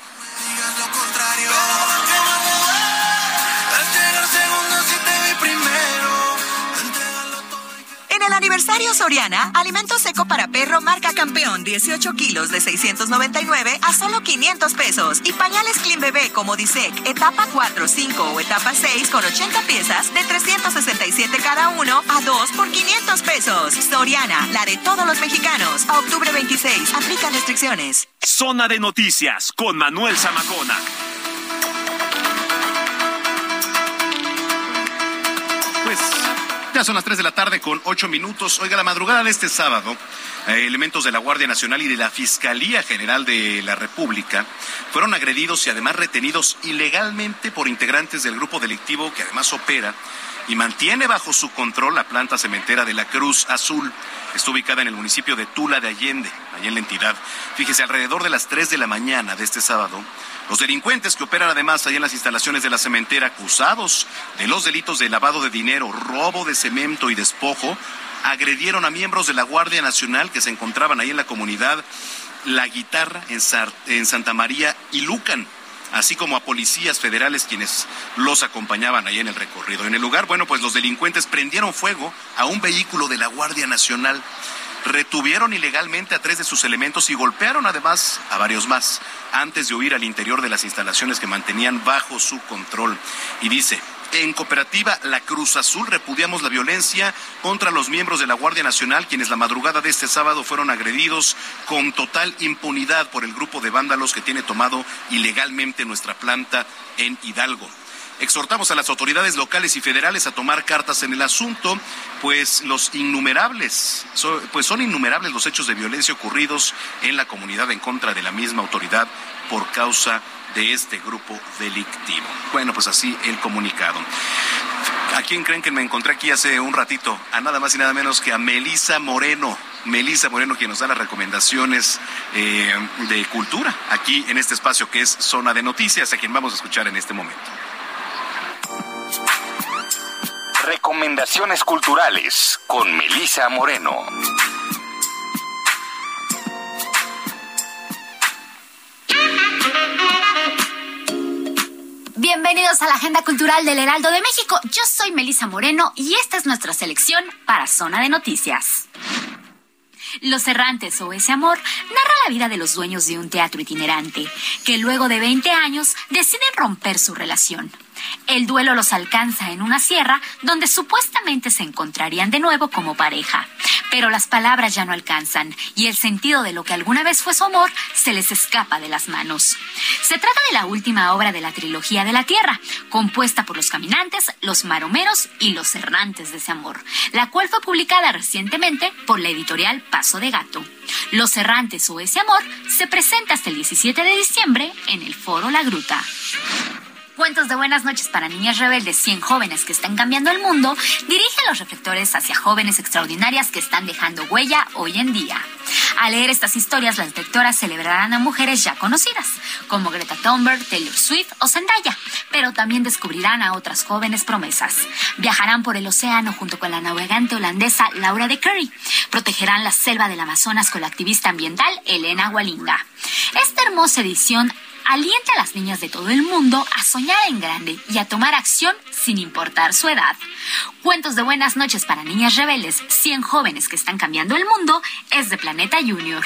[SPEAKER 10] aniversario Soriana, alimento seco para perro marca campeón 18 kilos de 699 a solo 500 pesos. Y pañales Clean Bebé como Disec, etapa 4, 5 o etapa 6 con 80 piezas de 367 cada uno a 2 por 500 pesos. Soriana, la de todos los mexicanos. A octubre 26, aplica restricciones.
[SPEAKER 3] Zona de noticias con Manuel Zamacona.
[SPEAKER 1] Ya son las 3 de la tarde con 8 minutos. Oiga, la madrugada de este sábado, eh, elementos de la Guardia Nacional y de la Fiscalía General de la República fueron agredidos y además retenidos ilegalmente por integrantes del grupo delictivo que además opera y mantiene bajo su control la planta cementera de la Cruz Azul. Está ubicada en el municipio de Tula de Allende, allá en la entidad. Fíjese, alrededor de las 3 de la mañana de este sábado, los delincuentes que operan además allá en las instalaciones de la cementera, acusados de los delitos de lavado de dinero, robo de cemento y despojo, agredieron a miembros de la Guardia Nacional que se encontraban ahí en la comunidad La Guitarra en, en Santa María y Lucan así como a policías federales quienes los acompañaban ahí en el recorrido. En el lugar, bueno, pues los delincuentes prendieron fuego a un vehículo de la Guardia Nacional, retuvieron ilegalmente a tres de sus elementos y golpearon además a varios más antes de huir al interior de las instalaciones que mantenían bajo su control. Y dice, en cooperativa La Cruz Azul repudiamos la violencia contra los miembros de la Guardia Nacional, quienes la madrugada de este sábado fueron agredidos con total impunidad por el grupo de vándalos que tiene tomado ilegalmente nuestra planta en Hidalgo. Exhortamos a las autoridades locales y federales a tomar cartas en el asunto, pues los innumerables, pues son innumerables los hechos de violencia ocurridos en la comunidad en contra de la misma autoridad por causa de este grupo delictivo. Bueno, pues así el comunicado. ¿A quién creen que me encontré aquí hace un ratito? A nada más y nada menos que a Melisa Moreno. Melisa Moreno, quien nos da las recomendaciones eh, de cultura aquí en este espacio que es Zona de Noticias, a quien vamos a escuchar en este momento.
[SPEAKER 11] Recomendaciones culturales con Melisa Moreno.
[SPEAKER 17] Bienvenidos a la Agenda Cultural del Heraldo de México. Yo soy Melisa Moreno y esta es nuestra selección para Zona de Noticias. Los Errantes o Ese Amor narra la vida de los dueños de un teatro itinerante que luego de 20 años deciden romper su relación. El duelo los alcanza en una sierra donde supuestamente se encontrarían de nuevo como pareja. Pero las palabras ya no alcanzan y el sentido de lo que alguna vez fue su amor se les escapa de las manos. Se trata de la última obra de la trilogía de la Tierra, compuesta por los caminantes, los maromeros y los errantes de ese amor, la cual fue publicada recientemente por la editorial Paso de Gato. Los errantes o ese amor se presenta hasta el 17 de diciembre en el Foro La Gruta. Cuentos de buenas noches para niñas rebeldes, 100 jóvenes que están cambiando el mundo, dirigen los reflectores hacia jóvenes extraordinarias que están dejando huella hoy en día. Al leer estas historias, las lectoras celebrarán a mujeres ya conocidas, como Greta Thunberg, Taylor Swift o Zendaya, pero también descubrirán a otras jóvenes promesas. Viajarán por el océano junto con la navegante holandesa Laura de Curry. Protegerán la selva del Amazonas con la activista ambiental Elena Walinga. Esta hermosa edición alienta a las niñas de todo el mundo a soñar en grande y a tomar acción sin importar su edad. Cuentos de buenas noches para niñas rebeldes, 100 jóvenes que están cambiando el mundo, es de Planeta Junior.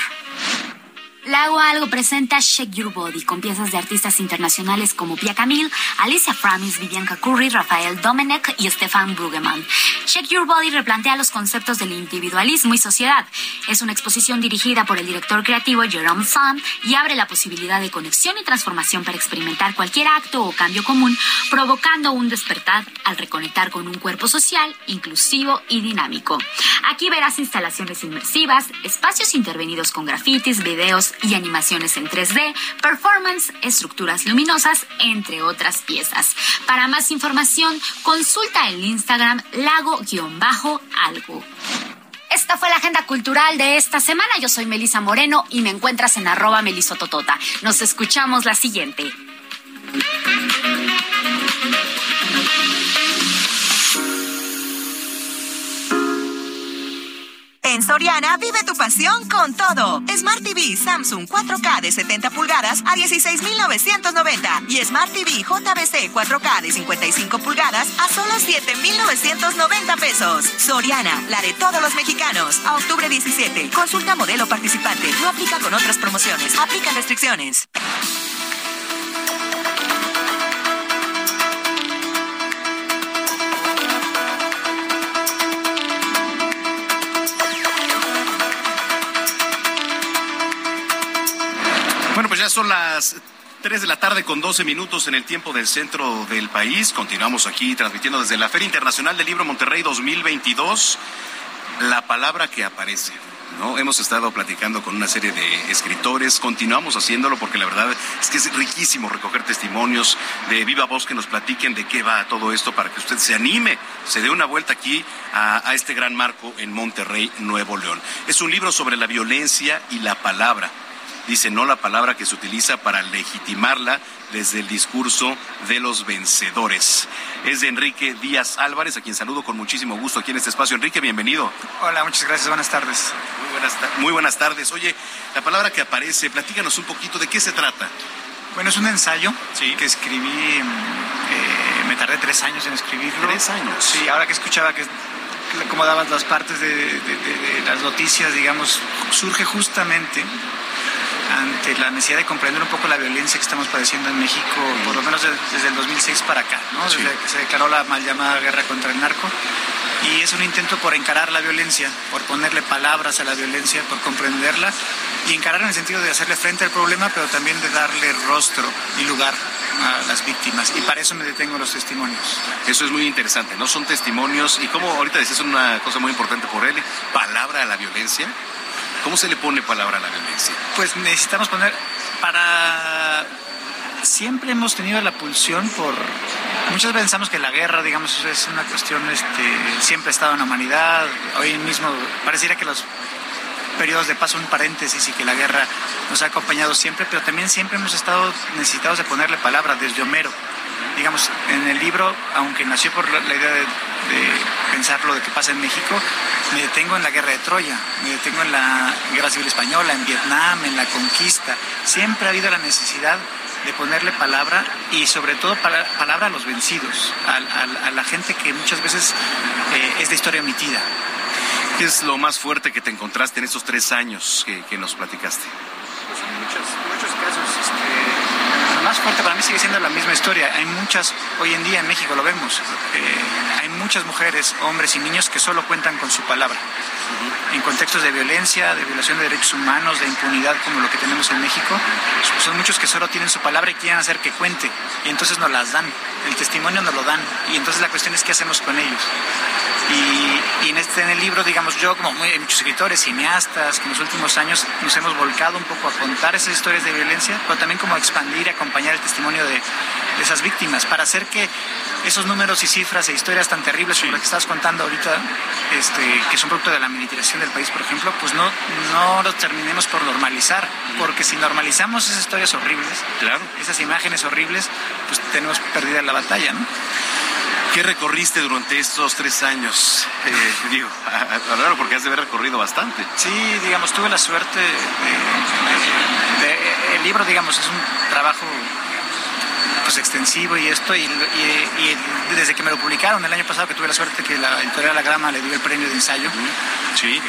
[SPEAKER 17] Lago Algo presenta Shake Your Body con piezas de artistas internacionales como Pia Camille, Alicia Framis, Vivianca Curry, Rafael Domenech y Stefan Brueggemann. Shake Your Body replantea los conceptos del individualismo y sociedad. Es una exposición dirigida por el director creativo Jerome Sam y abre la posibilidad de conexión y transformación para experimentar cualquier acto o cambio común, provocando un despertar al reconectar con un cuerpo social, inclusivo y dinámico. Aquí verás instalaciones inmersivas, espacios intervenidos con grafitis, videos y animaciones en 3D, performance, estructuras luminosas, entre otras piezas. Para más información, consulta el Instagram lago-algo. Esta fue la agenda cultural de esta semana. Yo soy Melisa Moreno y me encuentras en arroba melisototota. Nos escuchamos la siguiente.
[SPEAKER 10] En Soriana, vive tu pasión con todo. Smart TV Samsung 4K de 70 pulgadas a 16,990 y Smart TV JBC 4K de 55 pulgadas a solo 7,990 pesos. Soriana, la de todos los mexicanos. A octubre 17. Consulta modelo participante. No aplica con otras promociones. Aplican restricciones.
[SPEAKER 1] Son las 3 de la tarde con 12 minutos en el tiempo del centro del país. Continuamos aquí transmitiendo desde la Feria Internacional del Libro Monterrey 2022. La palabra que aparece. ¿no? Hemos estado platicando con una serie de escritores, continuamos haciéndolo porque la verdad es que es riquísimo recoger testimonios de viva voz que nos platiquen de qué va todo esto para que usted se anime, se dé una vuelta aquí a este gran marco en Monterrey, Nuevo León. Es un libro sobre la violencia y la palabra dice no la palabra que se utiliza para legitimarla desde el discurso de los vencedores. Es de Enrique Díaz Álvarez, a quien saludo con muchísimo gusto aquí en este espacio. Enrique, bienvenido.
[SPEAKER 18] Hola, muchas gracias, buenas tardes.
[SPEAKER 1] Muy buenas, ta- muy buenas tardes. Oye, la palabra que aparece, platícanos un poquito de qué se trata.
[SPEAKER 18] Bueno, es un ensayo que escribí, eh, me tardé tres años en escribirlo.
[SPEAKER 1] ¿Tres años?
[SPEAKER 18] Sí, ahora que escuchaba que que como dabas las partes de, de- de- de las noticias, digamos, surge justamente ante la necesidad de comprender un poco la violencia que estamos padeciendo en México, por lo menos de- desde el 2006 para acá, ¿no?
[SPEAKER 1] Sí.
[SPEAKER 18] desde que se declaró la mal llamada guerra contra el narco. Y es un intento por encarar la violencia, por ponerle palabras a la violencia, por comprenderla y encararla en el sentido de hacerle frente al problema, pero también de darle rostro y lugar a las víctimas. Y para eso me detengo en los testimonios.
[SPEAKER 1] Eso es muy interesante, ¿no? Son testimonios y como ahorita decías una cosa muy importante por él, palabra a la violencia. ¿Cómo se le pone palabra a la violencia?
[SPEAKER 18] Pues necesitamos poner para siempre hemos tenido la pulsión por muchas veces pensamos que la guerra digamos es una cuestión este siempre ha estado en la humanidad hoy mismo pareciera que los periodos de paz son paréntesis y que la guerra nos ha acompañado siempre pero también siempre hemos estado necesitados de ponerle palabra desde Homero digamos en el libro aunque nació por la, la idea de, de pensar lo de que pasa en México me detengo en la guerra de Troya, me detengo en la guerra civil española, en Vietnam, en la conquista. Siempre ha habido la necesidad de ponerle palabra y sobre todo pala- palabra a los vencidos, al- al- a, la gente que muchas veces eh, es de historia omitida.
[SPEAKER 1] ¿Qué es lo más fuerte que te encontraste en estos tres años que, que nos platicaste?
[SPEAKER 18] Pues en muchos, muchos casos, este, más fuerte para mí sigue siendo la misma historia. Hay muchas, hoy en día en México lo vemos, eh, hay muchas mujeres, hombres y niños que solo cuentan con su palabra. En contextos de violencia, de violación de derechos humanos, de impunidad como lo que tenemos en México, son muchos que solo tienen su palabra y quieren hacer que cuente. Y entonces nos las dan, el testimonio nos lo dan. Y entonces la cuestión es qué hacemos con ellos. Y, y en, este, en el libro, digamos, yo como muy- muchos escritores, cineastas, que en los últimos años nos hemos volcado un poco a contar esas historias de violencia, pero también como a expandir y acompañar el testimonio de, de esas víctimas, para hacer que esos números y cifras e historias tan terribles como las que estás contando ahorita, este, que son producto de la militarización del país, por ejemplo, pues no, no los terminemos por normalizar, porque si normalizamos esas historias horribles,
[SPEAKER 1] claro.
[SPEAKER 18] esas imágenes horribles, pues tenemos perdida la batalla, ¿no?
[SPEAKER 1] ¿Qué recorriste durante estos tres años? Eh, digo, claro, porque has de haber recorrido bastante.
[SPEAKER 18] Sí, digamos, tuve la suerte de, de- el libro, digamos, es un trabajo pues extensivo y esto y, y- y desde que me lo publicaron el año pasado que tuve la suerte que la editorial La Grama le dio el premio de ensayo
[SPEAKER 1] sí.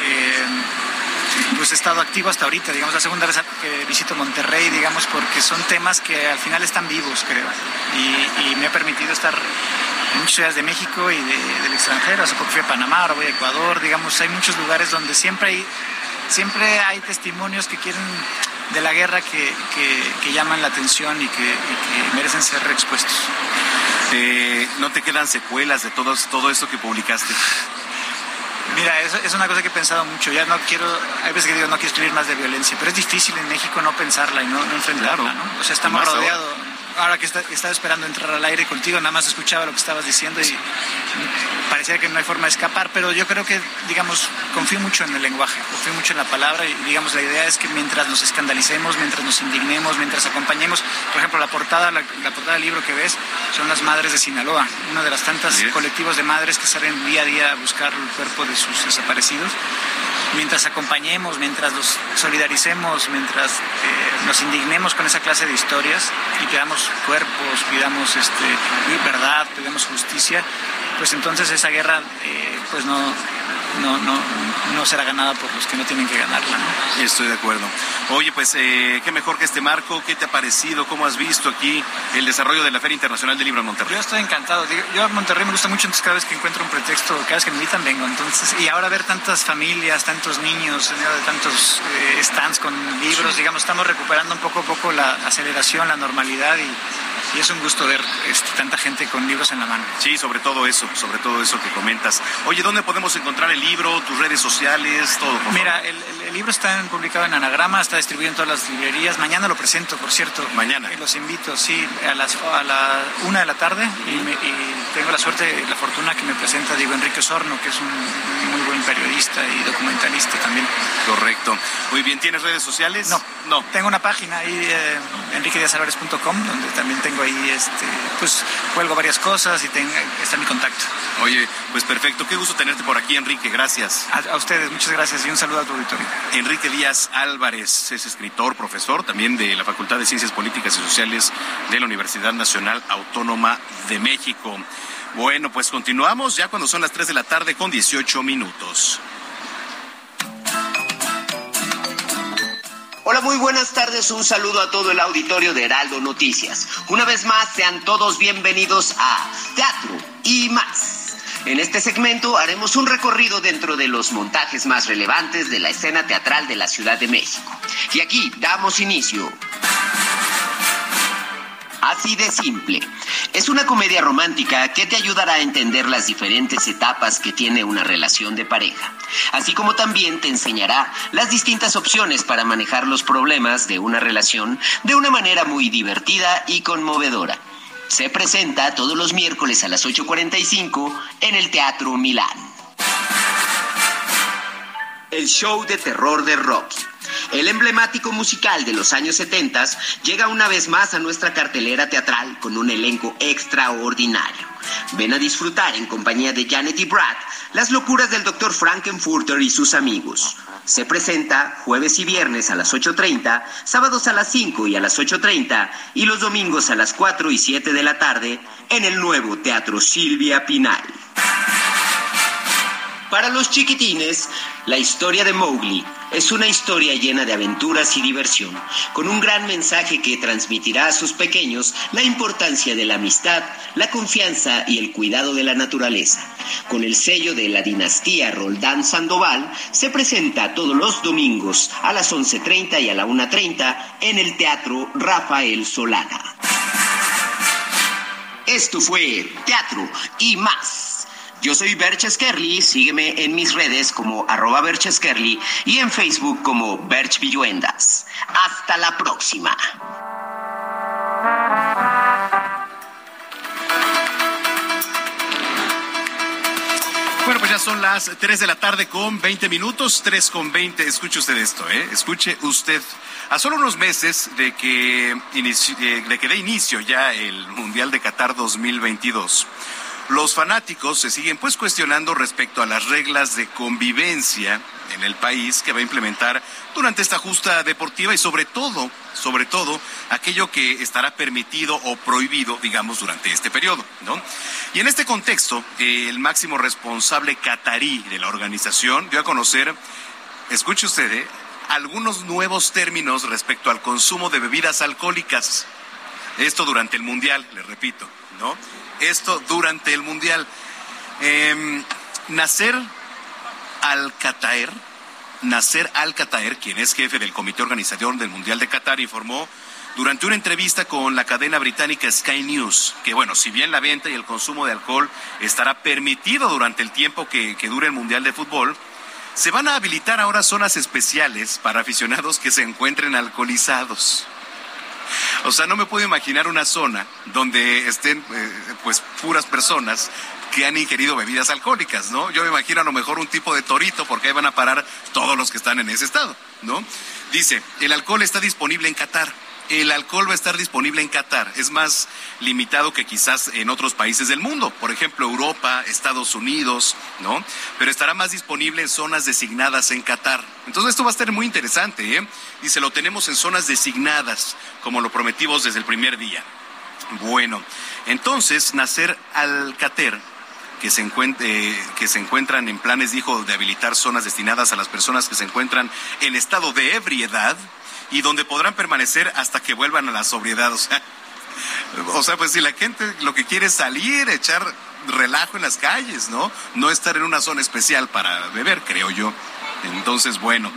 [SPEAKER 18] pues he estado activo hasta ahorita digamos la segunda vez que visito Monterrey digamos porque son temas que al final están vivos creo y, y me ha permitido estar en muchas ciudades de México y de- del extranjero hace poco fui a Panamá ahora voy a Ecuador digamos hay muchos lugares donde siempre hay siempre hay testimonios que quieren de la guerra que, que- que llaman la atención y que, y que merecen ser expuestos.
[SPEAKER 1] Eh, ¿No te quedan secuelas de todo, todo esto que publicaste?
[SPEAKER 18] Mira, es, es una cosa que he pensado mucho. Ya no quiero, hay veces que digo, no quiero escribir más de violencia, pero es difícil en México no pensarla y no, no enfrentarla, ¿no? O sea, estamos rodeados. Ahora que está- estaba esperando entrar al aire contigo, nada más escuchaba lo que estabas diciendo y parecía que no hay forma de escapar, pero yo creo que, digamos, confío mucho en el lenguaje, confío mucho en la palabra y, digamos, la idea es que mientras nos escandalicemos, mientras nos indignemos, mientras acompañemos, por ejemplo, la portada, la, la portada del libro que ves son las madres de Sinaloa, una de las tantas colectivos de madres que salen día a día a buscar el cuerpo de sus desaparecidos. mientras acompañemos, mientras los solidaricemos, mientras eh, nos indignemos con esa clase de historias y cuerpos, pidamos este, verdad, pidamos justicia, pues entonces esa guerra eh, pues no, no, no, no será ganada por los que no tienen que ganarla. ¿no?
[SPEAKER 1] Estoy de acuerdo. Oye, pues eh, qué mejor que este marco, ¿qué te ha parecido? ¿Cómo has visto aquí el desarrollo de la Feria Internacional del Libro en Monterrey?
[SPEAKER 18] Yo estoy encantado. Yo a Monterrey me gusta mucho, entonces cada vez que encuentro un pretexto, cada vez que me invitan vengo. Entonces, y ahora ver tantas familias, tantos niños, tantos eh, stands con libros, digamos, estamos recuperando un poco a poco la aceleración, la normalidad y, y es un gusto ver este, tanta gente con libros en la mano.
[SPEAKER 1] Sí, sobre todo eso, sobre todo eso que comentas. Oye, ¿dónde podemos encontrar el libro, tus redes sociales, todo? por
[SPEAKER 18] Mira,
[SPEAKER 1] favor?
[SPEAKER 18] el, el- el libro está publicado en Anagrama, está distribuido en todas las librerías. Mañana lo presento, por cierto.
[SPEAKER 1] Mañana.
[SPEAKER 18] Los invito, sí, a las a la una de la tarde y, me- y tengo la suerte, la fortuna que me presenta Diego Enrique Osorno, que es un muy buen periodista y documentalista también.
[SPEAKER 1] Correcto. Muy bien, ¿tienes redes sociales?
[SPEAKER 18] No,
[SPEAKER 1] no.
[SPEAKER 18] Tengo una página ahí, eh, enriquediazalvarez.com, donde también tengo ahí, este, pues, cuelgo varias cosas y tengo, está mi contacto.
[SPEAKER 1] Oye, pues perfecto. Qué gusto tenerte por aquí, Enrique. Gracias.
[SPEAKER 18] A, a ustedes, muchas gracias y un saludo a tu auditorio.
[SPEAKER 1] Enrique Díaz Álvarez es escritor, profesor también de la Facultad de Ciencias Políticas y Sociales de la Universidad Nacional Autónoma de México. Bueno, pues continuamos ya cuando son las 3 de la tarde con 18 minutos.
[SPEAKER 19] Hola, muy buenas tardes. Un saludo a todo el auditorio de Heraldo Noticias. Una vez más, sean todos bienvenidos a Teatro y más. En este segmento haremos un recorrido dentro de los montajes más relevantes de la escena teatral de la Ciudad de México. Y aquí damos inicio. Así de simple. Es una comedia romántica que te ayudará a entender las diferentes etapas que tiene una relación de pareja, así como también te enseñará las distintas opciones para manejar los problemas de una relación de una manera muy divertida y conmovedora. Se presenta todos los miércoles a las 8.45 en el Teatro Milán. El show de terror de Rocky. El emblemático musical de los años 70 llega una vez más a nuestra cartelera teatral con un elenco extraordinario. Ven a disfrutar en compañía de Janet y Brad las locuras del Dr. Frankenfurter y sus amigos. Se presenta jueves y viernes a las 8.30, sábados a las 5 y a las 8.30 y los domingos a las 4 y 7 de la tarde en el nuevo Teatro Silvia Pinal. Para los chiquitines, la historia de Mowgli es una historia llena de aventuras y diversión, con un gran mensaje que transmitirá a sus pequeños la importancia de la amistad, la confianza y el cuidado de la naturaleza. Con el sello de la dinastía Roldán Sandoval, se presenta todos los domingos a las 11.30 y a la 1.30 en el Teatro Rafael Solana. Esto fue Teatro y más. Yo soy Berch Skerli, sígueme en mis redes como arroba Berch Skerli y en Facebook como Berch Villuendas. Hasta la próxima.
[SPEAKER 1] Bueno, pues ya son las 3 de la tarde con 20 minutos, 3 con 20. Escuche usted esto, ¿eh? Escuche usted. A solo unos meses de que, inici- eh, de que dé inicio ya el Mundial de Qatar 2022, los fanáticos se siguen pues cuestionando respecto a las reglas de convivencia en el país que va a implementar durante esta justa deportiva y sobre todo, sobre todo, aquello que estará permitido o prohibido, digamos, durante este periodo, ¿no? Y en este contexto, el máximo responsable catarí de la organización dio a conocer, escuche usted, ¿eh? algunos nuevos términos respecto al consumo de bebidas alcohólicas. Esto durante el Mundial, le repito, ¿no? Esto durante el Mundial. Em, Nasser Al-Qataer, Nasser Al-Qataer, quien es jefe del comité organizador del Mundial de Qatar, informó durante una entrevista con la cadena británica Sky News que, bueno, si bien la venta y el consumo de alcohol estará permitido durante el tiempo que, que dure el Mundial de Fútbol, se van a habilitar ahora zonas especiales para aficionados que se encuentren alcoholizados. O sea, no me puedo imaginar una zona donde estén eh, pues puras personas que han ingerido bebidas alcohólicas, ¿no? Yo me imagino a lo mejor un tipo de torito porque ahí van a parar todos los que están en ese estado, ¿no? Dice, el alcohol está disponible en Qatar, el alcohol va a estar disponible en Qatar. Es más limitado que quizás en otros países del mundo, por ejemplo Europa, Estados Unidos, ¿no? Pero estará más disponible en zonas designadas en Qatar. Entonces esto va a estar muy interesante, ¿eh? Se lo tenemos en zonas designadas, como lo prometimos desde el primer día. Bueno, entonces Nacer Alcater que se, encuentre, que se encuentran en planes, dijo, de habilitar zonas destinadas a las personas que se encuentran en estado de ebriedad y donde podrán permanecer hasta que vuelvan a la sobriedad. O sea, o sea, pues si la gente lo que quiere es salir, echar relajo en las calles, ¿no? No estar en una zona especial para beber, creo yo. Entonces, bueno,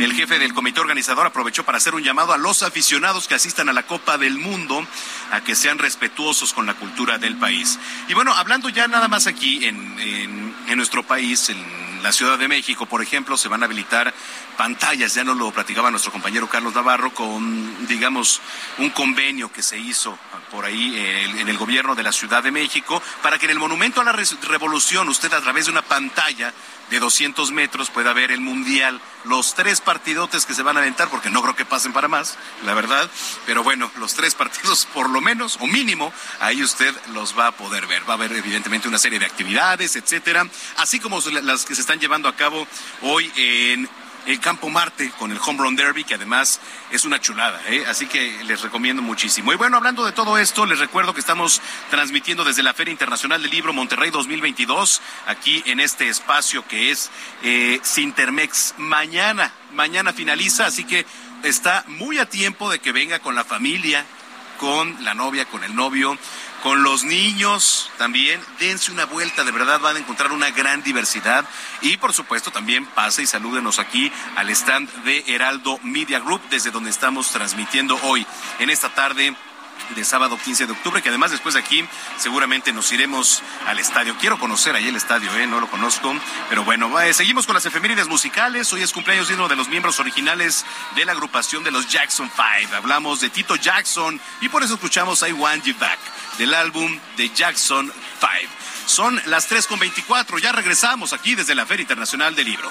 [SPEAKER 1] el jefe del comité organizador aprovechó para hacer un llamado a los aficionados que asistan a la Copa del Mundo a que sean respetuosos con la cultura del país. Y bueno, hablando ya nada más aquí en, en, en nuestro país, en la Ciudad de México, por ejemplo, se van a habilitar pantallas, ya nos lo platicaba nuestro compañero Carlos Navarro, con, digamos, un convenio que se hizo por ahí el, en el gobierno de la Ciudad de México, para que en el Monumento a la Revolución usted a través de una pantalla de 200 metros pueda ver el Mundial, los tres partidotes que se van a aventar, porque no creo que pasen para más, la verdad, pero bueno, los tres partidos por lo menos, o mínimo, ahí usted los va a poder ver. Va a haber evidentemente una serie de actividades, etcétera, así como las que se están llevando a cabo hoy en el Campo Marte con el Home Run Derby, que además es una chulada, ¿eh? así que les recomiendo muchísimo. Y bueno, hablando de todo esto, les recuerdo que estamos transmitiendo desde la Feria Internacional del Libro Monterrey 2022, aquí en este espacio que es eh, Sintermex. Mañana, mañana finaliza, así que está muy a tiempo de que venga con la familia, con la novia, con el novio con los niños también. Dense una vuelta, de verdad van a encontrar una gran diversidad. Y por supuesto también pase y salúdenos aquí al stand de Heraldo Media Group, desde donde estamos transmitiendo hoy, en esta tarde de sábado 15 de octubre, que además después de aquí seguramente nos iremos al estadio. Quiero conocer ahí el estadio, ¿eh? no lo conozco, pero bueno, eh, seguimos con las efemérides musicales. Hoy es cumpleaños de uno de los miembros originales de la agrupación de los Jackson Five. Hablamos de Tito Jackson y por eso escuchamos I Want You Back del álbum de Jackson Five. Son las 3.24, ya regresamos aquí desde la Feria Internacional del Libro.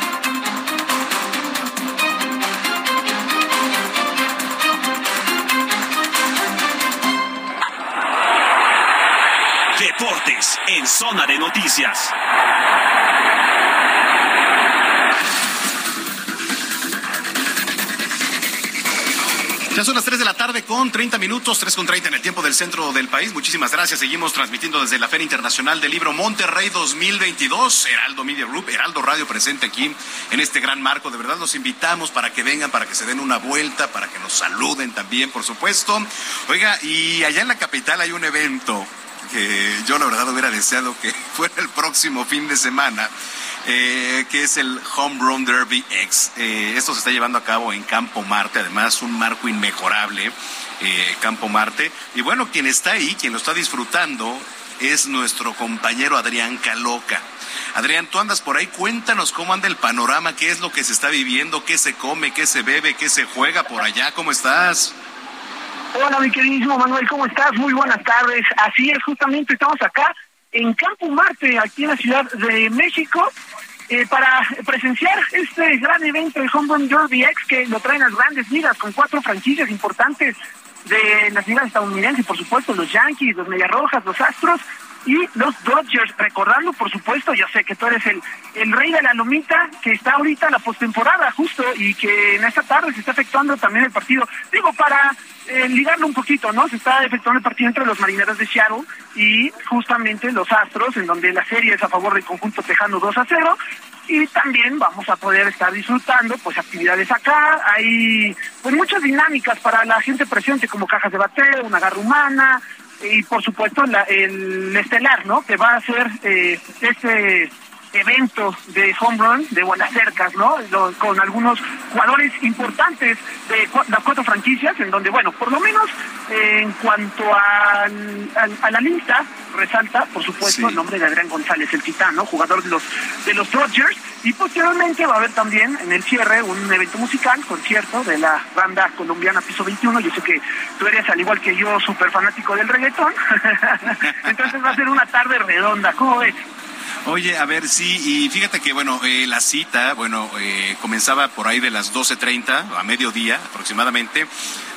[SPEAKER 3] Deportes en Zona de Noticias.
[SPEAKER 1] Ya son las 3 de la tarde con 30 minutos, 3 con 30 en el tiempo del centro del país. Muchísimas gracias. Seguimos transmitiendo desde la Feria Internacional del Libro Monterrey 2022. Heraldo Media Group, Heraldo Radio presente aquí en este gran marco. De verdad los invitamos para que vengan, para que se den una vuelta, para que nos saluden también, por supuesto. Oiga, y allá en la capital hay un evento que yo la verdad hubiera deseado que fuera el próximo fin de semana, eh, que es el Home Run Derby X. Eh, esto se está llevando a cabo en Campo Marte, además un marco inmejorable, eh, Campo Marte. Y bueno, quien está ahí, quien lo está disfrutando, es nuestro compañero Adrián Caloca. Adrián, tú andas por ahí, cuéntanos cómo anda el panorama, qué es lo que se está viviendo, qué se come, qué se bebe, qué se juega por allá, ¿cómo estás?
[SPEAKER 2] Hola, mi queridísimo Manuel, ¿cómo estás? Muy buenas tardes. Así es, justamente estamos acá en Campo Marte, aquí en la Ciudad de México, eh, para presenciar este gran evento de Home Run Derby X que lo traen las grandes ligas con cuatro franquicias importantes de las ligas estadounidenses, por supuesto, los Yankees, los Mediarrojas, los Astros y los Dodgers. Recordando, por supuesto, yo sé que tú eres el, el rey de la lomita que está ahorita en la postemporada justo y que en esta tarde se está efectuando también el partido. Digo, para eh, ligarlo un poquito, ¿no? Se está efectuando el partido entre los marineros de Seattle y justamente los Astros, en donde la serie es a favor del conjunto tejano 2 a 0.
[SPEAKER 12] y también vamos a poder estar disfrutando pues actividades acá, hay pues muchas dinámicas para la gente presente como cajas de bateo, una garra humana y por supuesto la- el estelar, ¿no? Que va a ser eh, este evento de home run de buenas cercas, ¿no? Lo- con algunos jugadores importantes de cua- las cuatro franquicias, en donde, bueno, por lo menos eh, en cuanto al- al- a la lista, resalta, por supuesto, el nombre de Adrián González, el titano, jugador de los, de los Dodgers, y posteriormente va a haber también en el cierre un evento musical, concierto de la banda colombiana Piso 21, yo sé que tú eres, al igual que yo, súper fanático del reggaetón, entonces va a ser una tarde redonda, ¿cómo ves?
[SPEAKER 1] Oye, a ver, sí, y fíjate que, bueno, eh, la cita, bueno, eh, comenzaba por ahí de las 12.30, a mediodía aproximadamente.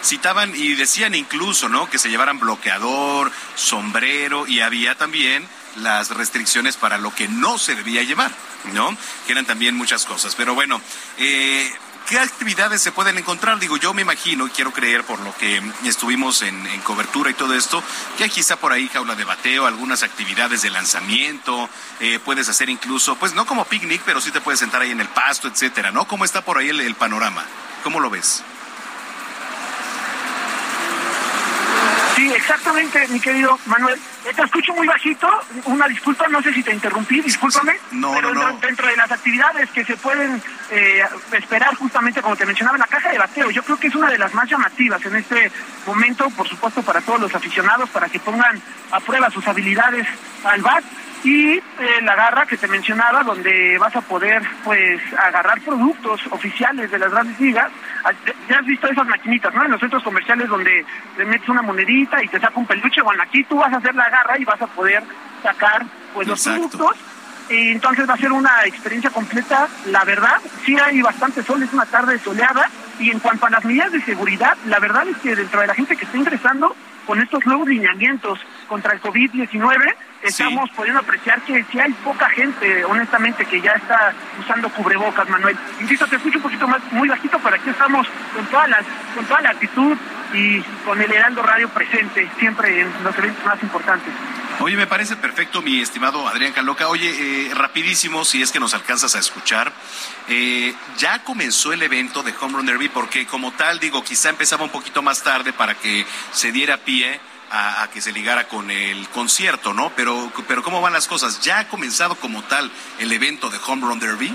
[SPEAKER 1] Citaban y decían incluso, ¿no?, que se llevaran bloqueador, sombrero, y había también las restricciones para lo que no se debía llevar, ¿no? Que eran también muchas cosas. Pero bueno, eh, ¿Qué actividades se pueden encontrar? Digo, yo me imagino, y quiero creer por lo que estuvimos en, en cobertura y todo esto, que quizá por ahí jaula de bateo, algunas actividades de lanzamiento, eh, puedes hacer incluso, pues no como picnic, pero sí te puedes sentar ahí en el pasto, etcétera, ¿no? ¿Cómo está por ahí el, el panorama? ¿Cómo lo ves?
[SPEAKER 12] Sí, exactamente, mi querido Manuel. Eh, Te escucho muy bajito, una disculpa, no sé si te interrumpí, discúlpame.
[SPEAKER 1] No,
[SPEAKER 12] pero
[SPEAKER 1] no, no.
[SPEAKER 12] Dentro, de las actividades que se pueden eh, esperar justamente, como te mencionaba, la caja de bateo, yo creo que es una de las más llamativas en este momento, por supuesto, para todos los aficionados, para que pongan a prueba sus habilidades al bat. Y la garra que te mencionaba, donde vas a poder pues agarrar productos oficiales de las grandes ligas. Ya has visto esas maquinitas, ¿no? En los centros comerciales donde le metes una monedita y te saca un peluche. Bueno, aquí tú vas a hacer la garra y vas a poder sacar pues los productos. Y entonces va a ser una experiencia completa. La verdad, sí hay bastante sol, es una tarde soleada. Y en cuanto a las medidas de seguridad, la verdad es que dentro de la gente que está ingresando con estos nuevos lineamientos contra el COVID-19, estamos pudiendo apreciar que sí hay poca gente, honestamente, que ya está usando cubrebocas, Manuel. Insisto, te escucho un poquito más, muy bajito, pero aquí estamos con toda la, con toda la actitud y con el Heraldo Radio presente, siempre en los eventos más importantes.
[SPEAKER 1] Oye, me parece perfecto, mi estimado Adrián Caloca. Oye, eh, rapidísimo, si es que nos alcanzas a escuchar, eh, ya comenzó el evento de Home Run Derby porque como tal, digo, quizá empezaba un poquito más tarde para que se diera pie a, a que se ligara con el concierto, ¿no? Pero, pero ¿cómo van las cosas? ¿Ya ha comenzado como tal el evento de Home Run Derby?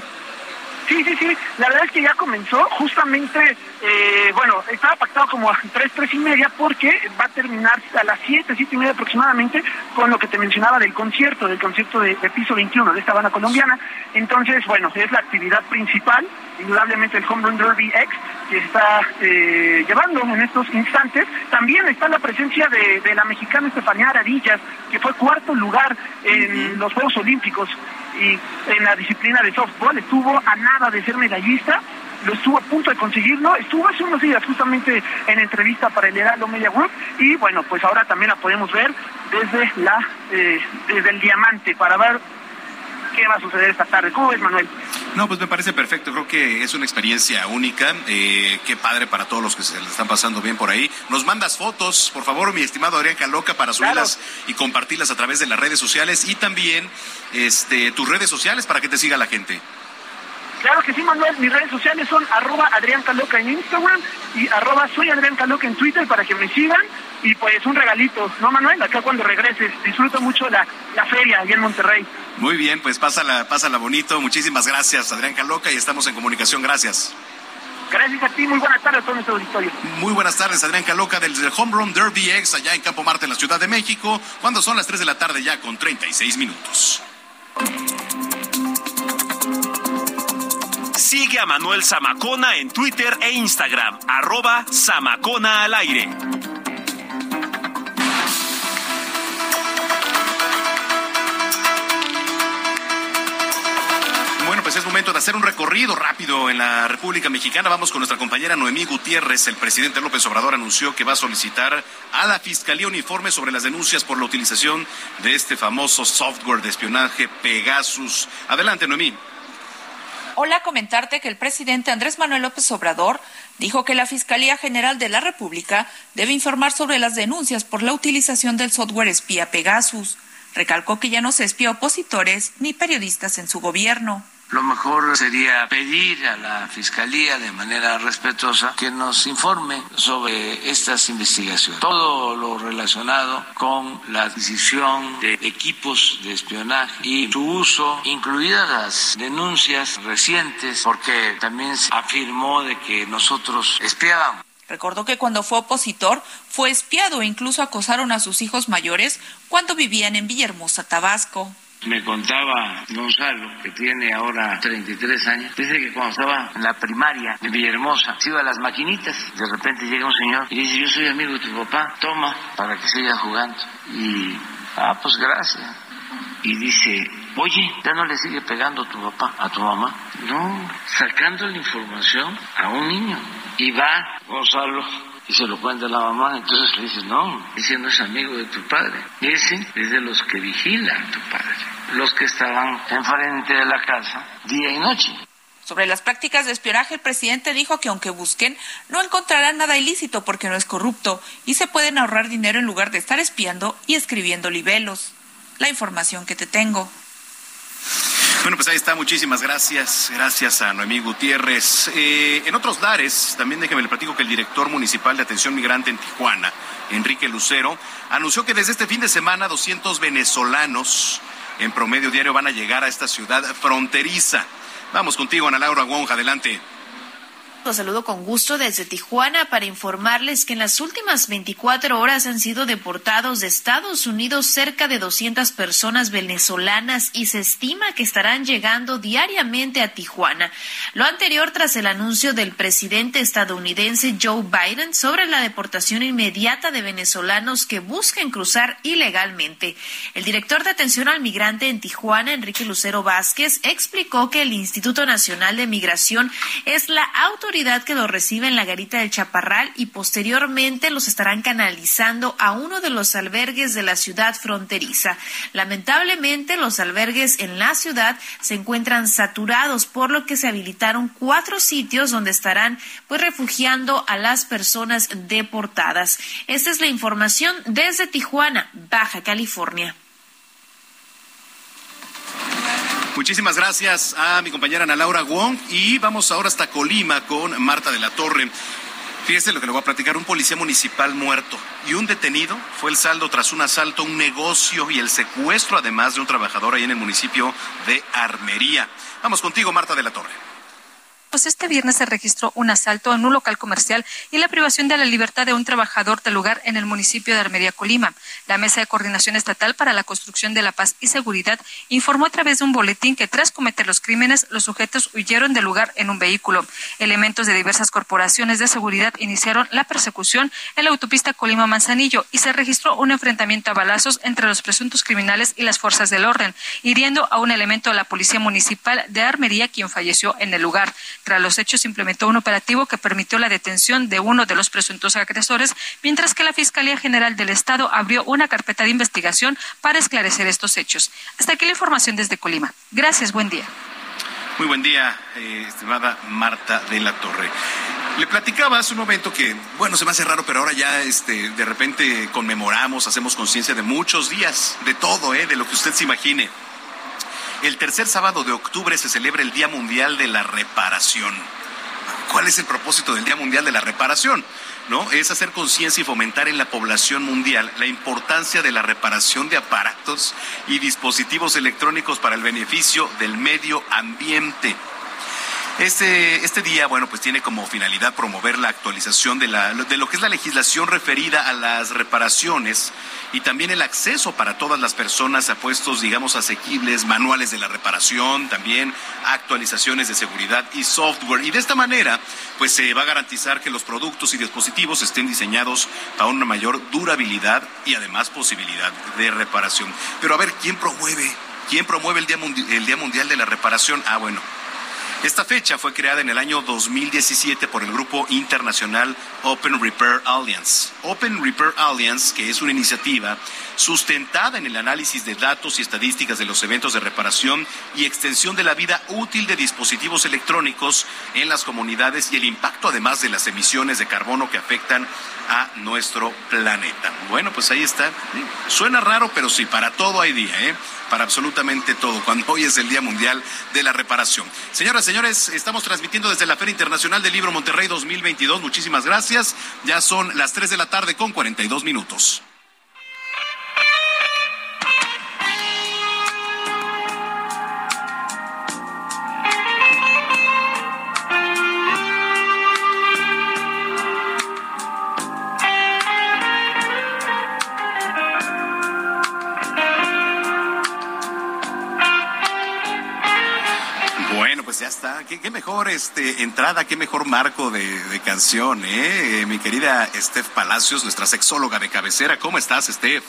[SPEAKER 12] Sí, sí, sí. La verdad es que ya comenzó. Justamente, eh, bueno, estaba pactado como a tres, tres y media, porque va a terminar a las siete, siete y media aproximadamente, con lo que te mencionaba del concierto, del concierto de, de piso 21 de esta banda colombiana. Entonces, bueno, es la actividad principal, indudablemente el Home Run Derby X, que está eh, llevando en estos instantes. También está la presencia de, de la mexicana Estefanía Aradillas, que fue cuarto lugar en los Juegos Olímpicos y en la disciplina de softball estuvo a nada de ser medallista, lo estuvo a punto de conseguirlo, estuvo hace unos días justamente en entrevista para el Heraldo Media Group y bueno, pues ahora también la podemos ver desde la eh, desde el diamante para ver qué va a suceder esta tarde. ¿Cómo ves, Manuel?
[SPEAKER 1] No, pues me parece perfecto. Creo que es una experiencia única. Eh, qué padre para todos los que se le están pasando bien por ahí. Nos mandas fotos, por favor, mi estimado Adrián Caloca, para subirlas y compartirlas a través de las redes sociales y también este, tus redes sociales para que te siga la gente.
[SPEAKER 12] Claro que sí, Manuel. Mis redes sociales son arroba Adrián Caloca en Instagram y arroba soy Adrián Caloca en Twitter para que me sigan. Y pues un regalito, ¿no, Manuel? Acá cuando regreses. Disfruto mucho la, la feria allá en Monterrey.
[SPEAKER 1] Muy bien, pues pásala, pásala bonito. Muchísimas gracias, Adrián Caloca, y estamos en comunicación. Gracias.
[SPEAKER 12] Gracias a ti, muy buenas tardes a todo nuestro auditorio.
[SPEAKER 1] Muy buenas tardes, Adrián Caloca, del Home Run Derby X, allá en Campo Marte, en la Ciudad de México, cuando son las 3 de la tarde ya con 36 minutos.
[SPEAKER 3] Sigue a Manuel Zamacona en Twitter e Instagram, arroba Zamacona al aire.
[SPEAKER 1] De hacer un recorrido rápido en la República Mexicana. Vamos con nuestra compañera Noemí Gutiérrez. El presidente López Obrador anunció que va a solicitar a la Fiscalía un informe sobre las denuncias por la utilización de este famoso software de espionaje Pegasus. Adelante, Noemí.
[SPEAKER 20] Hola, comentarte que el presidente Andrés Manuel López Obrador dijo que la Fiscalía General de la República debe informar sobre las denuncias por la utilización del software espía Pegasus. Recalcó que ya no se espía opositores ni periodistas en su gobierno.
[SPEAKER 21] Lo mejor sería pedir a la Fiscalía de manera respetuosa que nos informe sobre estas investigaciones. Todo lo relacionado con la adquisición de equipos de espionaje y su uso, incluidas las denuncias recientes, porque también se afirmó de que nosotros espiábamos.
[SPEAKER 20] Recordó que cuando fue opositor fue espiado e incluso acosaron a sus hijos mayores cuando vivían en Villahermosa, Tabasco.
[SPEAKER 21] Me contaba Gonzalo, que tiene ahora 33 años, dice que cuando estaba en la primaria de Villahermosa, se iba a las maquinitas, de repente llega un señor y dice, yo soy amigo de tu papá, toma, para que siga jugando. Y, ah, pues gracias. Y dice, oye, ya no le sigue pegando tu papá a tu mamá. No, sacando la información a un niño. Y va Gonzalo y se lo cuenta la mamá, entonces le dice, no, ese no es amigo de tu padre, ese es de los que vigilan a tu padre, los que estaban enfrente de la casa día y noche.
[SPEAKER 20] Sobre las prácticas de espionaje, el presidente dijo que aunque busquen, no encontrarán nada ilícito porque no es corrupto y se pueden ahorrar dinero en lugar de estar espiando y escribiendo libelos. La información que te tengo.
[SPEAKER 1] Bueno, pues ahí está. Muchísimas gracias. Gracias a Noemí Gutiérrez. Eh, en otros lares, también déjeme le platico que el director municipal de atención migrante en Tijuana, Enrique Lucero, anunció que desde este fin de semana 200 venezolanos en promedio diario van a llegar a esta ciudad fronteriza. Vamos contigo, Ana Laura Wong. Adelante.
[SPEAKER 22] Los saludo con gusto desde Tijuana para informarles que en las últimas 24 horas han sido deportados de Estados Unidos cerca de 200 personas venezolanas y se estima que estarán llegando diariamente a Tijuana. Lo anterior tras el anuncio del presidente estadounidense Joe Biden sobre la deportación inmediata de venezolanos que busquen cruzar ilegalmente. El director de atención al migrante en Tijuana, Enrique Lucero Vázquez, explicó que el Instituto Nacional de Migración es la autoridad que los recibe en la garita del Chaparral y posteriormente los estarán canalizando a uno de los albergues de la ciudad fronteriza. Lamentablemente, los albergues en la ciudad se encuentran saturados, por lo que se habilitaron cuatro sitios donde estarán pues refugiando a las personas deportadas. Esta es la información desde Tijuana, Baja California.
[SPEAKER 1] Muchísimas gracias a mi compañera Ana Laura Wong y vamos ahora hasta Colima con Marta de la Torre. Fíjese lo que le voy a platicar, un policía municipal muerto y un detenido fue el saldo tras un asalto a un negocio y el secuestro además de un trabajador ahí en el municipio de Armería. Vamos contigo, Marta de la Torre
[SPEAKER 23] pues este viernes se registró un asalto en un local comercial y la privación de la libertad de un trabajador del lugar en el municipio de Armería, Colima. La Mesa de Coordinación Estatal para la Construcción de la Paz y Seguridad informó a través de un boletín que tras cometer los crímenes, los sujetos huyeron del lugar en un vehículo. Elementos de diversas corporaciones de seguridad iniciaron la persecución en la autopista Colima-Manzanillo y se registró un enfrentamiento a balazos entre los presuntos criminales y las fuerzas del orden, hiriendo a un elemento de la Policía Municipal de Armería, quien falleció en el lugar. Tras los hechos, implementó un operativo que permitió la detención de uno de los presuntos agresores, mientras que la Fiscalía General del Estado abrió una carpeta de investigación para esclarecer estos hechos. Hasta aquí la información desde Colima. Gracias, buen día.
[SPEAKER 1] Muy buen día, eh, estimada Marta de la Torre. Le platicaba hace un momento que, bueno, se me hace raro, pero ahora ya este, de repente conmemoramos, hacemos conciencia de muchos días, de todo, eh, de lo que usted se imagine. El tercer sábado de octubre se celebra el Día Mundial de la Reparación. ¿Cuál es el propósito del Día Mundial de la Reparación? ¿No? Es hacer conciencia y fomentar en la población mundial la importancia de la reparación de aparatos y dispositivos electrónicos para el beneficio del medio ambiente. Este, este día, bueno, pues tiene como finalidad promover la actualización de, la, de lo que es la legislación referida a las reparaciones y también el acceso para todas las personas a puestos, digamos, asequibles, manuales de la reparación, también actualizaciones de seguridad y software. Y de esta manera, pues se va a garantizar que los productos y dispositivos estén diseñados para una mayor durabilidad y además posibilidad de reparación. Pero a ver, ¿quién promueve? ¿Quién promueve el Día, el Día Mundial de la Reparación? Ah, bueno Esta fecha fue creada en el año 2017 por el grupo internacional Open Repair Alliance. Open Repair Alliance, que es una iniciativa sustentada en el análisis de datos y estadísticas de los eventos de reparación y extensión de la vida útil de dispositivos electrónicos en las comunidades y el impacto además de las emisiones de carbono que afectan a nuestro planeta. Bueno, pues ahí está. Suena raro, pero sí, para todo hay día, ¿eh? Para absolutamente todo, cuando hoy es el Día Mundial de la Reparación. Señoras, señores, estamos transmitiendo desde la Feria Internacional del Libro Monterrey 2022. Muchísimas gracias. Ya son las 3 de la tarde con 42 minutos. Está. Qué, qué mejor este, entrada, qué mejor marco de, de canción, ¿eh? Eh, Mi querida Steph Palacios, nuestra sexóloga de cabecera. ¿Cómo estás, Steph?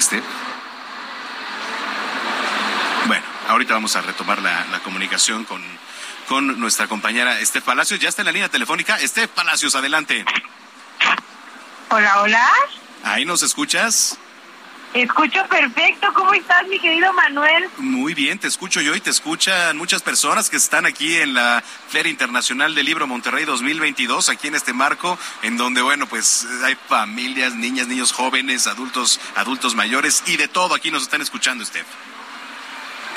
[SPEAKER 1] Steph. Bueno, ahorita vamos a retomar la, la comunicación con, con nuestra compañera Steph Palacios. Ya está en la línea telefónica. Steph Palacios, adelante.
[SPEAKER 24] Hola, hola.
[SPEAKER 1] ¿Ahí nos escuchas?
[SPEAKER 24] Escucho perfecto. ¿Cómo estás, mi querido Manuel?
[SPEAKER 1] Muy bien, te escucho yo y te escuchan muchas personas que están aquí en la Feria Internacional del Libro Monterrey 2022, aquí en este marco, en donde, bueno, pues hay familias, niñas, niños jóvenes, adultos, adultos mayores y de todo aquí nos están escuchando, Steph.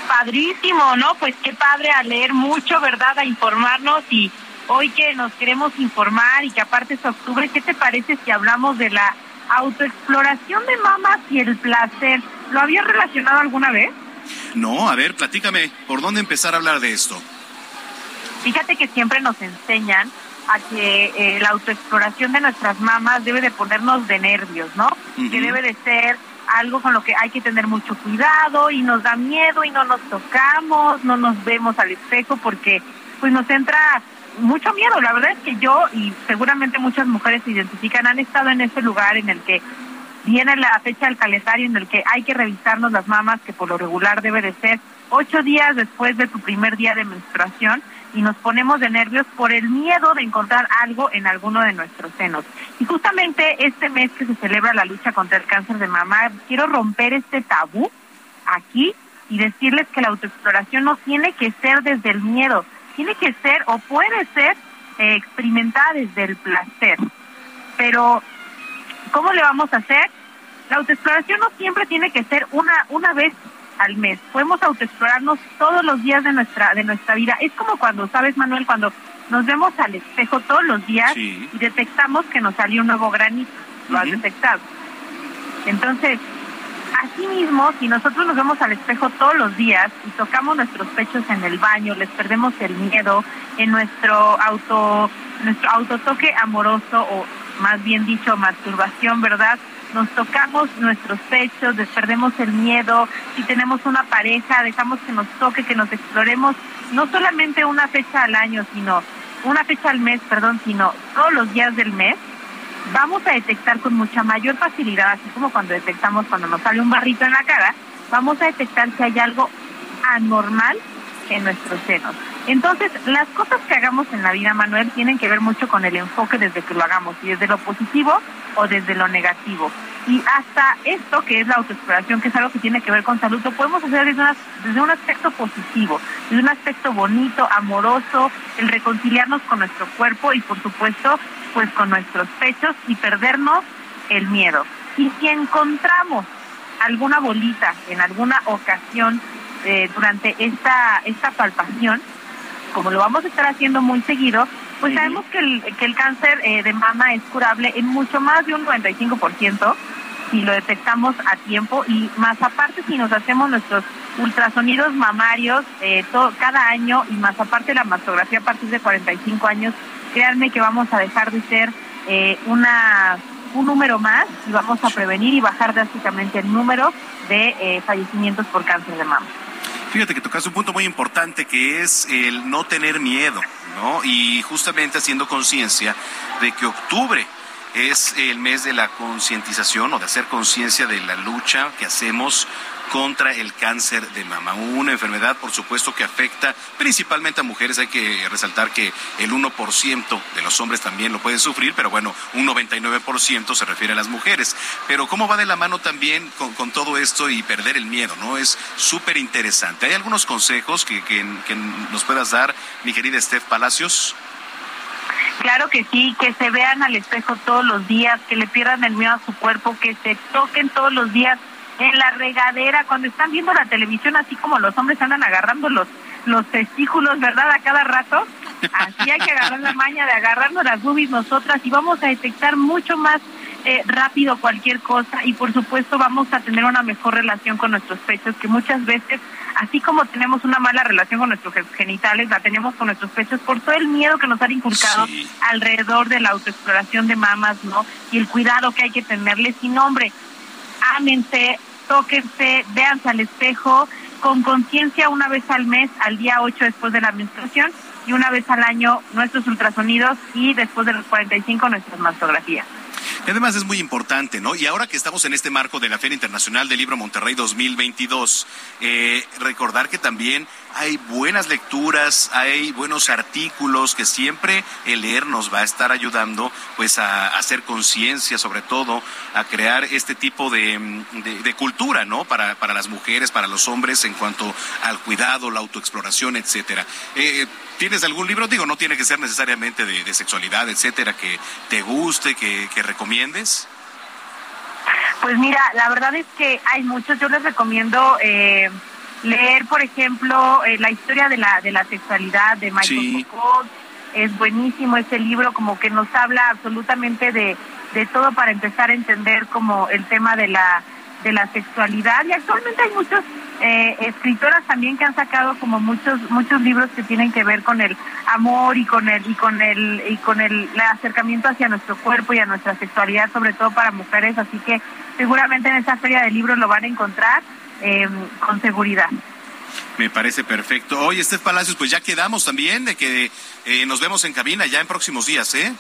[SPEAKER 24] Padrísimo, ¿no? Pues qué padre a leer mucho, ¿verdad? A informarnos y hoy que nos queremos informar y que aparte es octubre, ¿qué te parece si hablamos de la autoexploración de mamas y el placer? ¿Lo habías relacionado alguna vez?
[SPEAKER 1] No, a ver, platícame, ¿por dónde empezar a hablar de esto?
[SPEAKER 24] Fíjate que siempre nos enseñan a que eh, la autoexploración de nuestras mamas debe de ponernos de nervios, ¿no? Que debe de ser algo con lo que hay que tener mucho cuidado y nos da miedo y no nos tocamos, no nos vemos al espejo porque pues nos entra mucho miedo. La verdad es que yo y seguramente muchas mujeres se identifican, han estado en ese lugar en el que viene la fecha del calendario en el que hay que revisarnos las mamas, que por lo regular debe de ser ocho días después de tu primer día de menstruación y nos ponemos de nervios por el miedo de encontrar algo en alguno de nuestros senos. Y justamente este mes que se celebra la lucha contra el cáncer de mama, quiero romper este tabú aquí y decirles que la autoexploración no tiene que ser desde el miedo, tiene que ser o puede ser eh, experimentada desde el placer. Pero, ¿cómo le vamos a hacer? La autoexploración no siempre tiene que ser una, una vez al mes. Podemos autoexplorarnos todos los días de nuestra, de nuestra vida. Es como cuando, ¿sabes, Manuel? Cuando nos vemos al espejo todos los días y detectamos que nos salió un nuevo granito. Lo has detectado. Entonces, así mismo, si nosotros nos vemos al espejo todos los días y tocamos nuestros pechos en el baño, les perdemos el miedo en nuestro auto, nuestro autotoque amoroso o más bien dicho masturbación, ¿verdad? Nos tocamos nuestros pechos, les perdemos el miedo, si tenemos una pareja, dejamos que nos toque, que nos exploremos, no solamente una fecha al año, sino una fecha al mes, perdón, sino todos los días del mes, vamos a detectar con mucha mayor facilidad, así como cuando detectamos cuando nos sale un barrito en la cara, vamos a detectar si hay algo anormal en nuestros senos. Entonces, las cosas que hagamos en la vida, Manuel, tienen que ver mucho con el enfoque desde que lo hagamos, y desde lo positivo o desde lo negativo. Y hasta esto, que es la autoexploración, que es algo que tiene que ver con salud, lo podemos hacer desde, una- desde un aspecto positivo, desde un aspecto bonito, amoroso, el reconciliarnos con nuestro cuerpo y, por supuesto, pues con nuestros pechos y perdernos el miedo. Y si encontramos alguna bolita en alguna ocasión eh, durante esta, esta palpación, como lo vamos a estar haciendo muy seguido, pues sabemos que el, que el cáncer eh, de mama es curable en mucho más de un 95% si lo detectamos a tiempo y más aparte si nos hacemos nuestros ultrasonidos mamarios eh, to- cada año y más aparte la mastografía a partir de 45 años, créanme que vamos a dejar de ser eh, una un número más y vamos a prevenir y bajar drásticamente el número de eh, fallecimientos por cáncer de mama.
[SPEAKER 1] Fíjate que tocaste un punto muy importante que es el no tener miedo, ¿no? Y justamente haciendo conciencia de que octubre es el mes de la concientización o de hacer conciencia de la lucha que hacemos contra el cáncer de mama. Una enfermedad, por supuesto, que afecta principalmente a mujeres. Hay que resaltar que el 1% de los hombres también lo pueden sufrir, pero bueno, un 99% se refiere a las mujeres. Pero ¿cómo va de la mano también con, todo esto y perder el miedo? ¿no? Es súper interesante. ¿Hay algunos consejos que, que, que nos puedas dar, mi querida Steph Palacios?
[SPEAKER 24] Claro que sí, que se vean al espejo todos los días, que le pierdan el miedo a su cuerpo, que se toquen todos los días en la regadera, cuando están viendo la televisión, así como los hombres andan agarrando los, los testículos, ¿verdad? A cada rato. Así hay que agarrar la maña de agarrarnos las boobies nosotras y vamos a detectar mucho más eh, rápido cualquier cosa y por supuesto vamos a tener una mejor relación con nuestros pechos que muchas veces así como tenemos una mala relación con nuestros genitales la tenemos con nuestros pechos por todo el miedo que nos han inculcado
[SPEAKER 1] Sí.
[SPEAKER 24] alrededor de la autoexploración de mamas no y el cuidado que hay que tenerle sin nombre ámense tóquense véanse al espejo con conciencia una vez al mes al día 8 después de la menstruación y una vez al año nuestros ultrasonidos y después de los 45 nuestras mastografías
[SPEAKER 1] Y además es muy importante, ¿no? Y ahora que estamos en este marco de la Feria Internacional del Libro Monterrey 2022, eh, recordar que también hay buenas lecturas, hay buenos artículos que siempre el leer nos va a estar ayudando, pues a, hacer conciencia, sobre todo, a crear este tipo de, mm, de- cultura, ¿no? Para, para las mujeres, para los hombres, en cuanto al cuidado, la autoexploración, etcétera. Eh, ¿Tienes algún libro? Digo, no tiene que ser necesariamente de, de sexualidad, etcétera, que te guste, que, que recomiendes.
[SPEAKER 24] Pues mira, la verdad es que hay muchos. Yo les recomiendo eh, leer, por ejemplo, eh, la historia de la de la sexualidad de Michael
[SPEAKER 1] Sí.
[SPEAKER 24] Foucault. Es buenísimo ese libro, como que nos habla absolutamente de, de todo para empezar a entender como el tema de la de la sexualidad. Y actualmente hay muchos eh, escritoras también que han sacado como muchos muchos libros que tienen que ver con el amor y con el y con el y con el, el acercamiento hacia nuestro cuerpo y a nuestra sexualidad, sobre todo para mujeres. Así que seguramente en esa feria de libros lo van a encontrar eh, con seguridad.
[SPEAKER 1] Me parece perfecto. Oye, Estef Palacios, pues ya quedamos también de que eh, nos vemos en cabina ya en próximos días, ¿eh?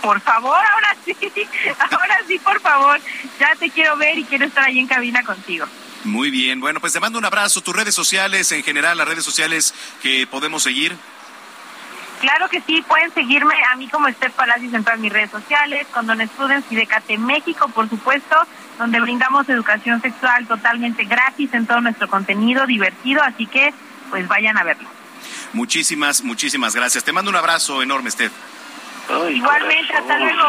[SPEAKER 24] Por favor, ahora sí, ahora sí, por favor. Ya te quiero ver y quiero estar ahí en cabina contigo.
[SPEAKER 1] Muy bien. Bueno, pues te mando un abrazo. Tus redes sociales, en general, las redes sociales que podemos seguir.
[SPEAKER 24] Claro que sí, pueden seguirme a mí como Esther Palacios en todas mis redes sociales, con Don Students y Decate México, por supuesto, donde brindamos educación sexual totalmente gratis en todo nuestro contenido, divertido, así que pues vayan a verlo.
[SPEAKER 1] Muchísimas, muchísimas gracias. Te mando un abrazo enorme, Estef.
[SPEAKER 24] Igualmente, hasta luego.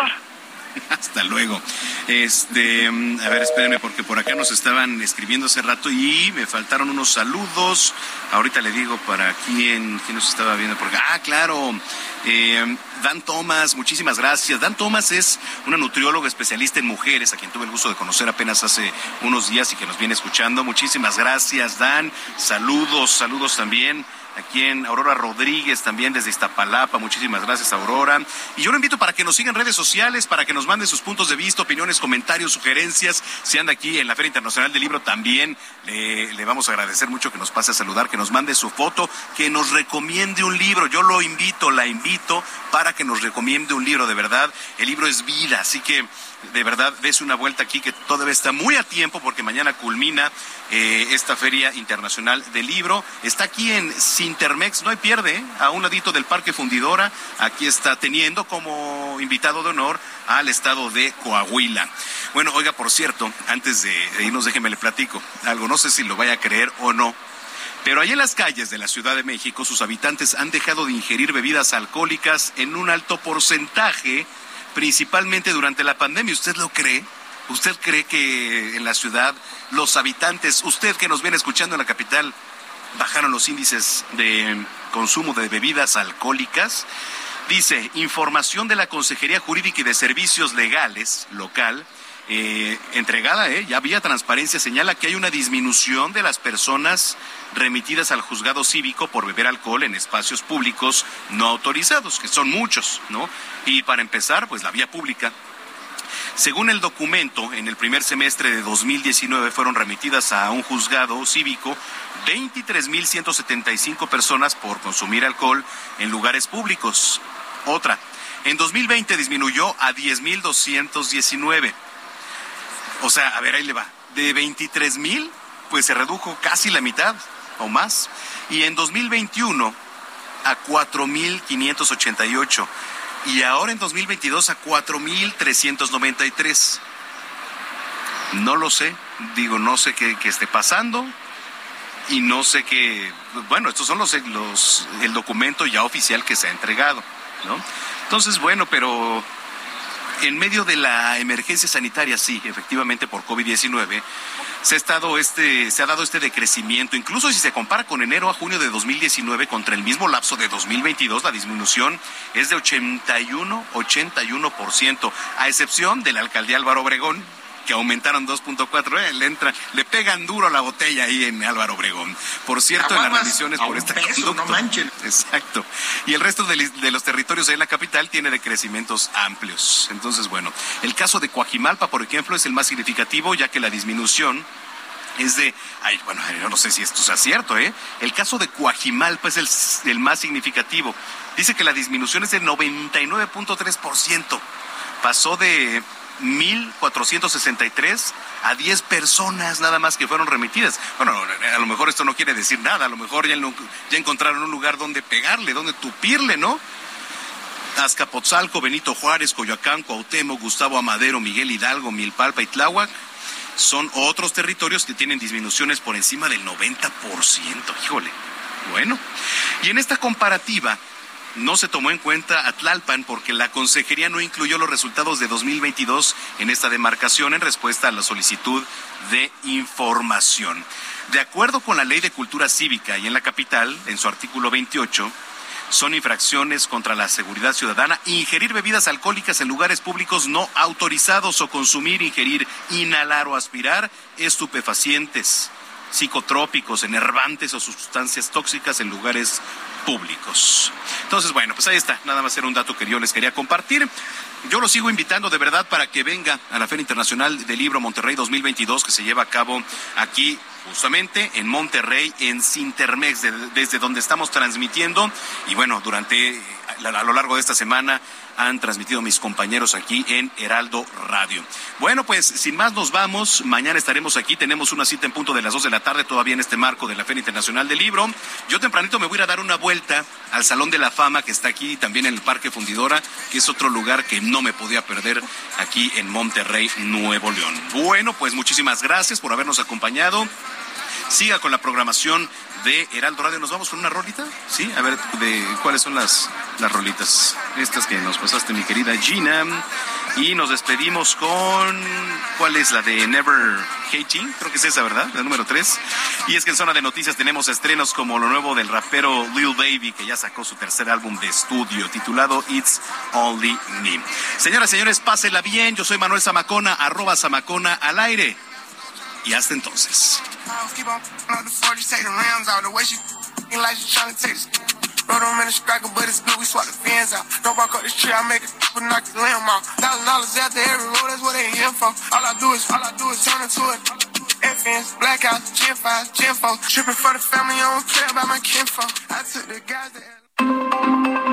[SPEAKER 1] Hasta luego. Este, a ver, espérenme porque por acá nos estaban escribiendo hace rato y me faltaron unos saludos. Ahorita le digo para quién, quién nos estaba viendo por. Ah, claro. Eh, Dan Thomas, muchísimas gracias. Dan Thomas es una nutrióloga especialista en mujeres, a quien tuve el gusto de conocer apenas hace unos días y que nos viene escuchando. Muchísimas gracias, Dan. Saludos, saludos también aquí en Aurora Rodríguez, también desde Iztapalapa. Muchísimas gracias, Aurora. Y yo lo invito para que nos sigan en redes sociales, para que nos manden sus puntos de vista, opiniones, comentarios, sugerencias. Si anda aquí en la Feria Internacional del Libro, también le, le vamos a agradecer mucho que nos pase a saludar, que nos mande su foto, que nos recomiende un libro. Yo lo invito, la invito para que nos recomiende un libro, de verdad. El libro es vida, así que de verdad des una vuelta aquí que todavía está muy a tiempo porque mañana culmina eh, esta Feria Internacional del Libro. Está aquí en Sintermex, no hay pierde, ¿eh? a un ladito del Parque Fundidora. Aquí está teniendo como invitado de honor al estado de Coahuila. Bueno, oiga, por cierto, antes de, irnos, déjeme le platico algo, no sé si lo vaya a creer o no. Pero ahí en las calles de la Ciudad de México, sus habitantes han dejado de ingerir bebidas alcohólicas en un alto porcentaje, principalmente durante la pandemia. ¿Usted lo cree? ¿Usted cree que en la ciudad los habitantes, usted que nos viene escuchando en la capital, bajaron los índices de consumo de bebidas alcohólicas? Dice, información de la Consejería Jurídica y de Servicios Legales local, eh, entregada, eh, ya vía transparencia, señala que hay una disminución de las personas remitidas al juzgado cívico por beber alcohol en espacios públicos no autorizados, que son muchos, ¿no? Y para empezar, pues la vía pública. Según el documento, en el primer semestre de 2019 fueron remitidas a un juzgado cívico 23.175 personas por consumir alcohol en lugares públicos. Otra, en 2020 disminuyó a 10.219. O sea, a ver, ahí le va. De 23.000 pues se redujo casi la mitad o más. Y en 2021 a 4.588 y ahora en 2022 a 4.393. No lo sé, digo, no sé qué, qué esté pasando y no sé qué, bueno, estos son los, los, el documento ya oficial que se ha entregado, ¿no? Entonces, bueno, pero en medio de la emergencia sanitaria, sí, efectivamente por COVID-19, se ha, este, se ha dado este decrecimiento. Incluso si se compara con enero a junio de 2019 contra el mismo lapso de 2022, la disminución es de 81, 81%, a excepción de la alcaldía Álvaro Obregón, que aumentaron 2.4, eh, le entra, le pegan duro la botella ahí en Álvaro Obregón. Por cierto, en las revisiones por
[SPEAKER 25] un
[SPEAKER 1] este
[SPEAKER 25] peso,
[SPEAKER 1] conducto.
[SPEAKER 25] no manchen.
[SPEAKER 1] Exacto. Y el resto de, de los territorios en la capital tiene decrecimientos amplios. Entonces, bueno, el caso de Coajimalpa, por ejemplo, es el más significativo, ya que la disminución es de, ay, bueno, no sé si esto sea cierto, ¿eh? El caso de Coajimalpa es el, el más significativo. Dice que la disminución es del 99.3%. Pasó de 1.463 a 10 personas nada más que fueron remitidas. Bueno, a lo mejor esto no quiere decir nada, a lo mejor ya, encontraron un lugar donde pegarle, donde tupirle, ¿no? Azcapotzalco, Benito Juárez, Coyoacán, Cuauhtémoc, Gustavo Amadero, Miguel Hidalgo, Milpalpa y Tláhuac son otros territorios que tienen disminuciones por encima del 90%. Híjole. Bueno, y en esta comparativa no se tomó en cuenta a Tlalpan porque la consejería no incluyó los resultados de 2022 en esta demarcación en respuesta a la solicitud de información. De acuerdo con la Ley de Cultura Cívica y en la capital, en su artículo 28, son infracciones contra la seguridad ciudadana ingerir bebidas alcohólicas en lugares públicos no autorizados o consumir, ingerir, inhalar o aspirar estupefacientes, psicotrópicos, enervantes o sustancias tóxicas en lugares públicos. Entonces, bueno, pues ahí está, nada más era un dato que yo les quería compartir. Yo lo sigo invitando de verdad para que venga a la Feria Internacional del Libro Monterrey 2022 que se lleva a cabo aquí justamente en Monterrey, en Cintermex, de- desde donde estamos transmitiendo. Y bueno, durante a lo largo de esta semana han transmitido mis compañeros aquí en Heraldo Radio. Bueno, pues sin más nos vamos. Mañana estaremos aquí. Tenemos una cita en punto de las 2 de la tarde, todavía en este marco de la Feria Internacional del Libro. Yo tempranito me voy a a dar una vuelta al Salón de la Fama que está aquí también en el Parque Fundidora, que es otro lugar que no me podía perder aquí en Monterrey, Nuevo León. Bueno, pues muchísimas gracias por habernos acompañado. Siga con la programación de Heraldo Radio. ¿Nos vamos con una rolita? Sí, a ver, de cuáles son las, las rolitas. Estas que nos pasaste, mi querida Gina. Y nos despedimos con. ¿Cuál es la de Never Hating? Creo que es esa, ¿verdad? La número 3. Y es que en zona de noticias tenemos estrenos como lo nuevo del rapero Lil Baby, que ya sacó su tercer álbum de estudio titulado It's Only Me. Señoras señores, pásela bien. Yo soy Manuel Zamacona, arroba Zamacona al aire. Y hasta entonces.
[SPEAKER 26] Keep on up the 40, take the rims out the way she f***ing like she tryna take the Rode on in the striker, but it's good, we swap the fans out. Don't walk up the tree, I make it but knock the limb out. Thousand dollars after every roll, that's what they here for. All I do is, all I do is turn into it. FNs, blackouts, Gen 5, Gen 4. Tripping for the family, I don't care about my kinfolk. I took the guys that.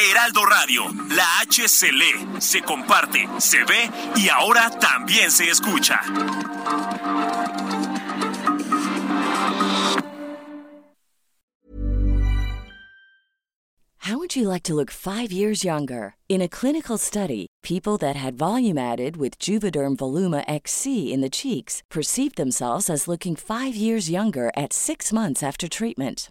[SPEAKER 3] Heraldo Radio, la H se lee, se comparte, se ve y ahora también se escucha.
[SPEAKER 27] How would you like to look five years younger? In a clinical study, people that had volume added with Juvederm Voluma XC in the cheeks perceived themselves as looking five years younger at six months after treatment.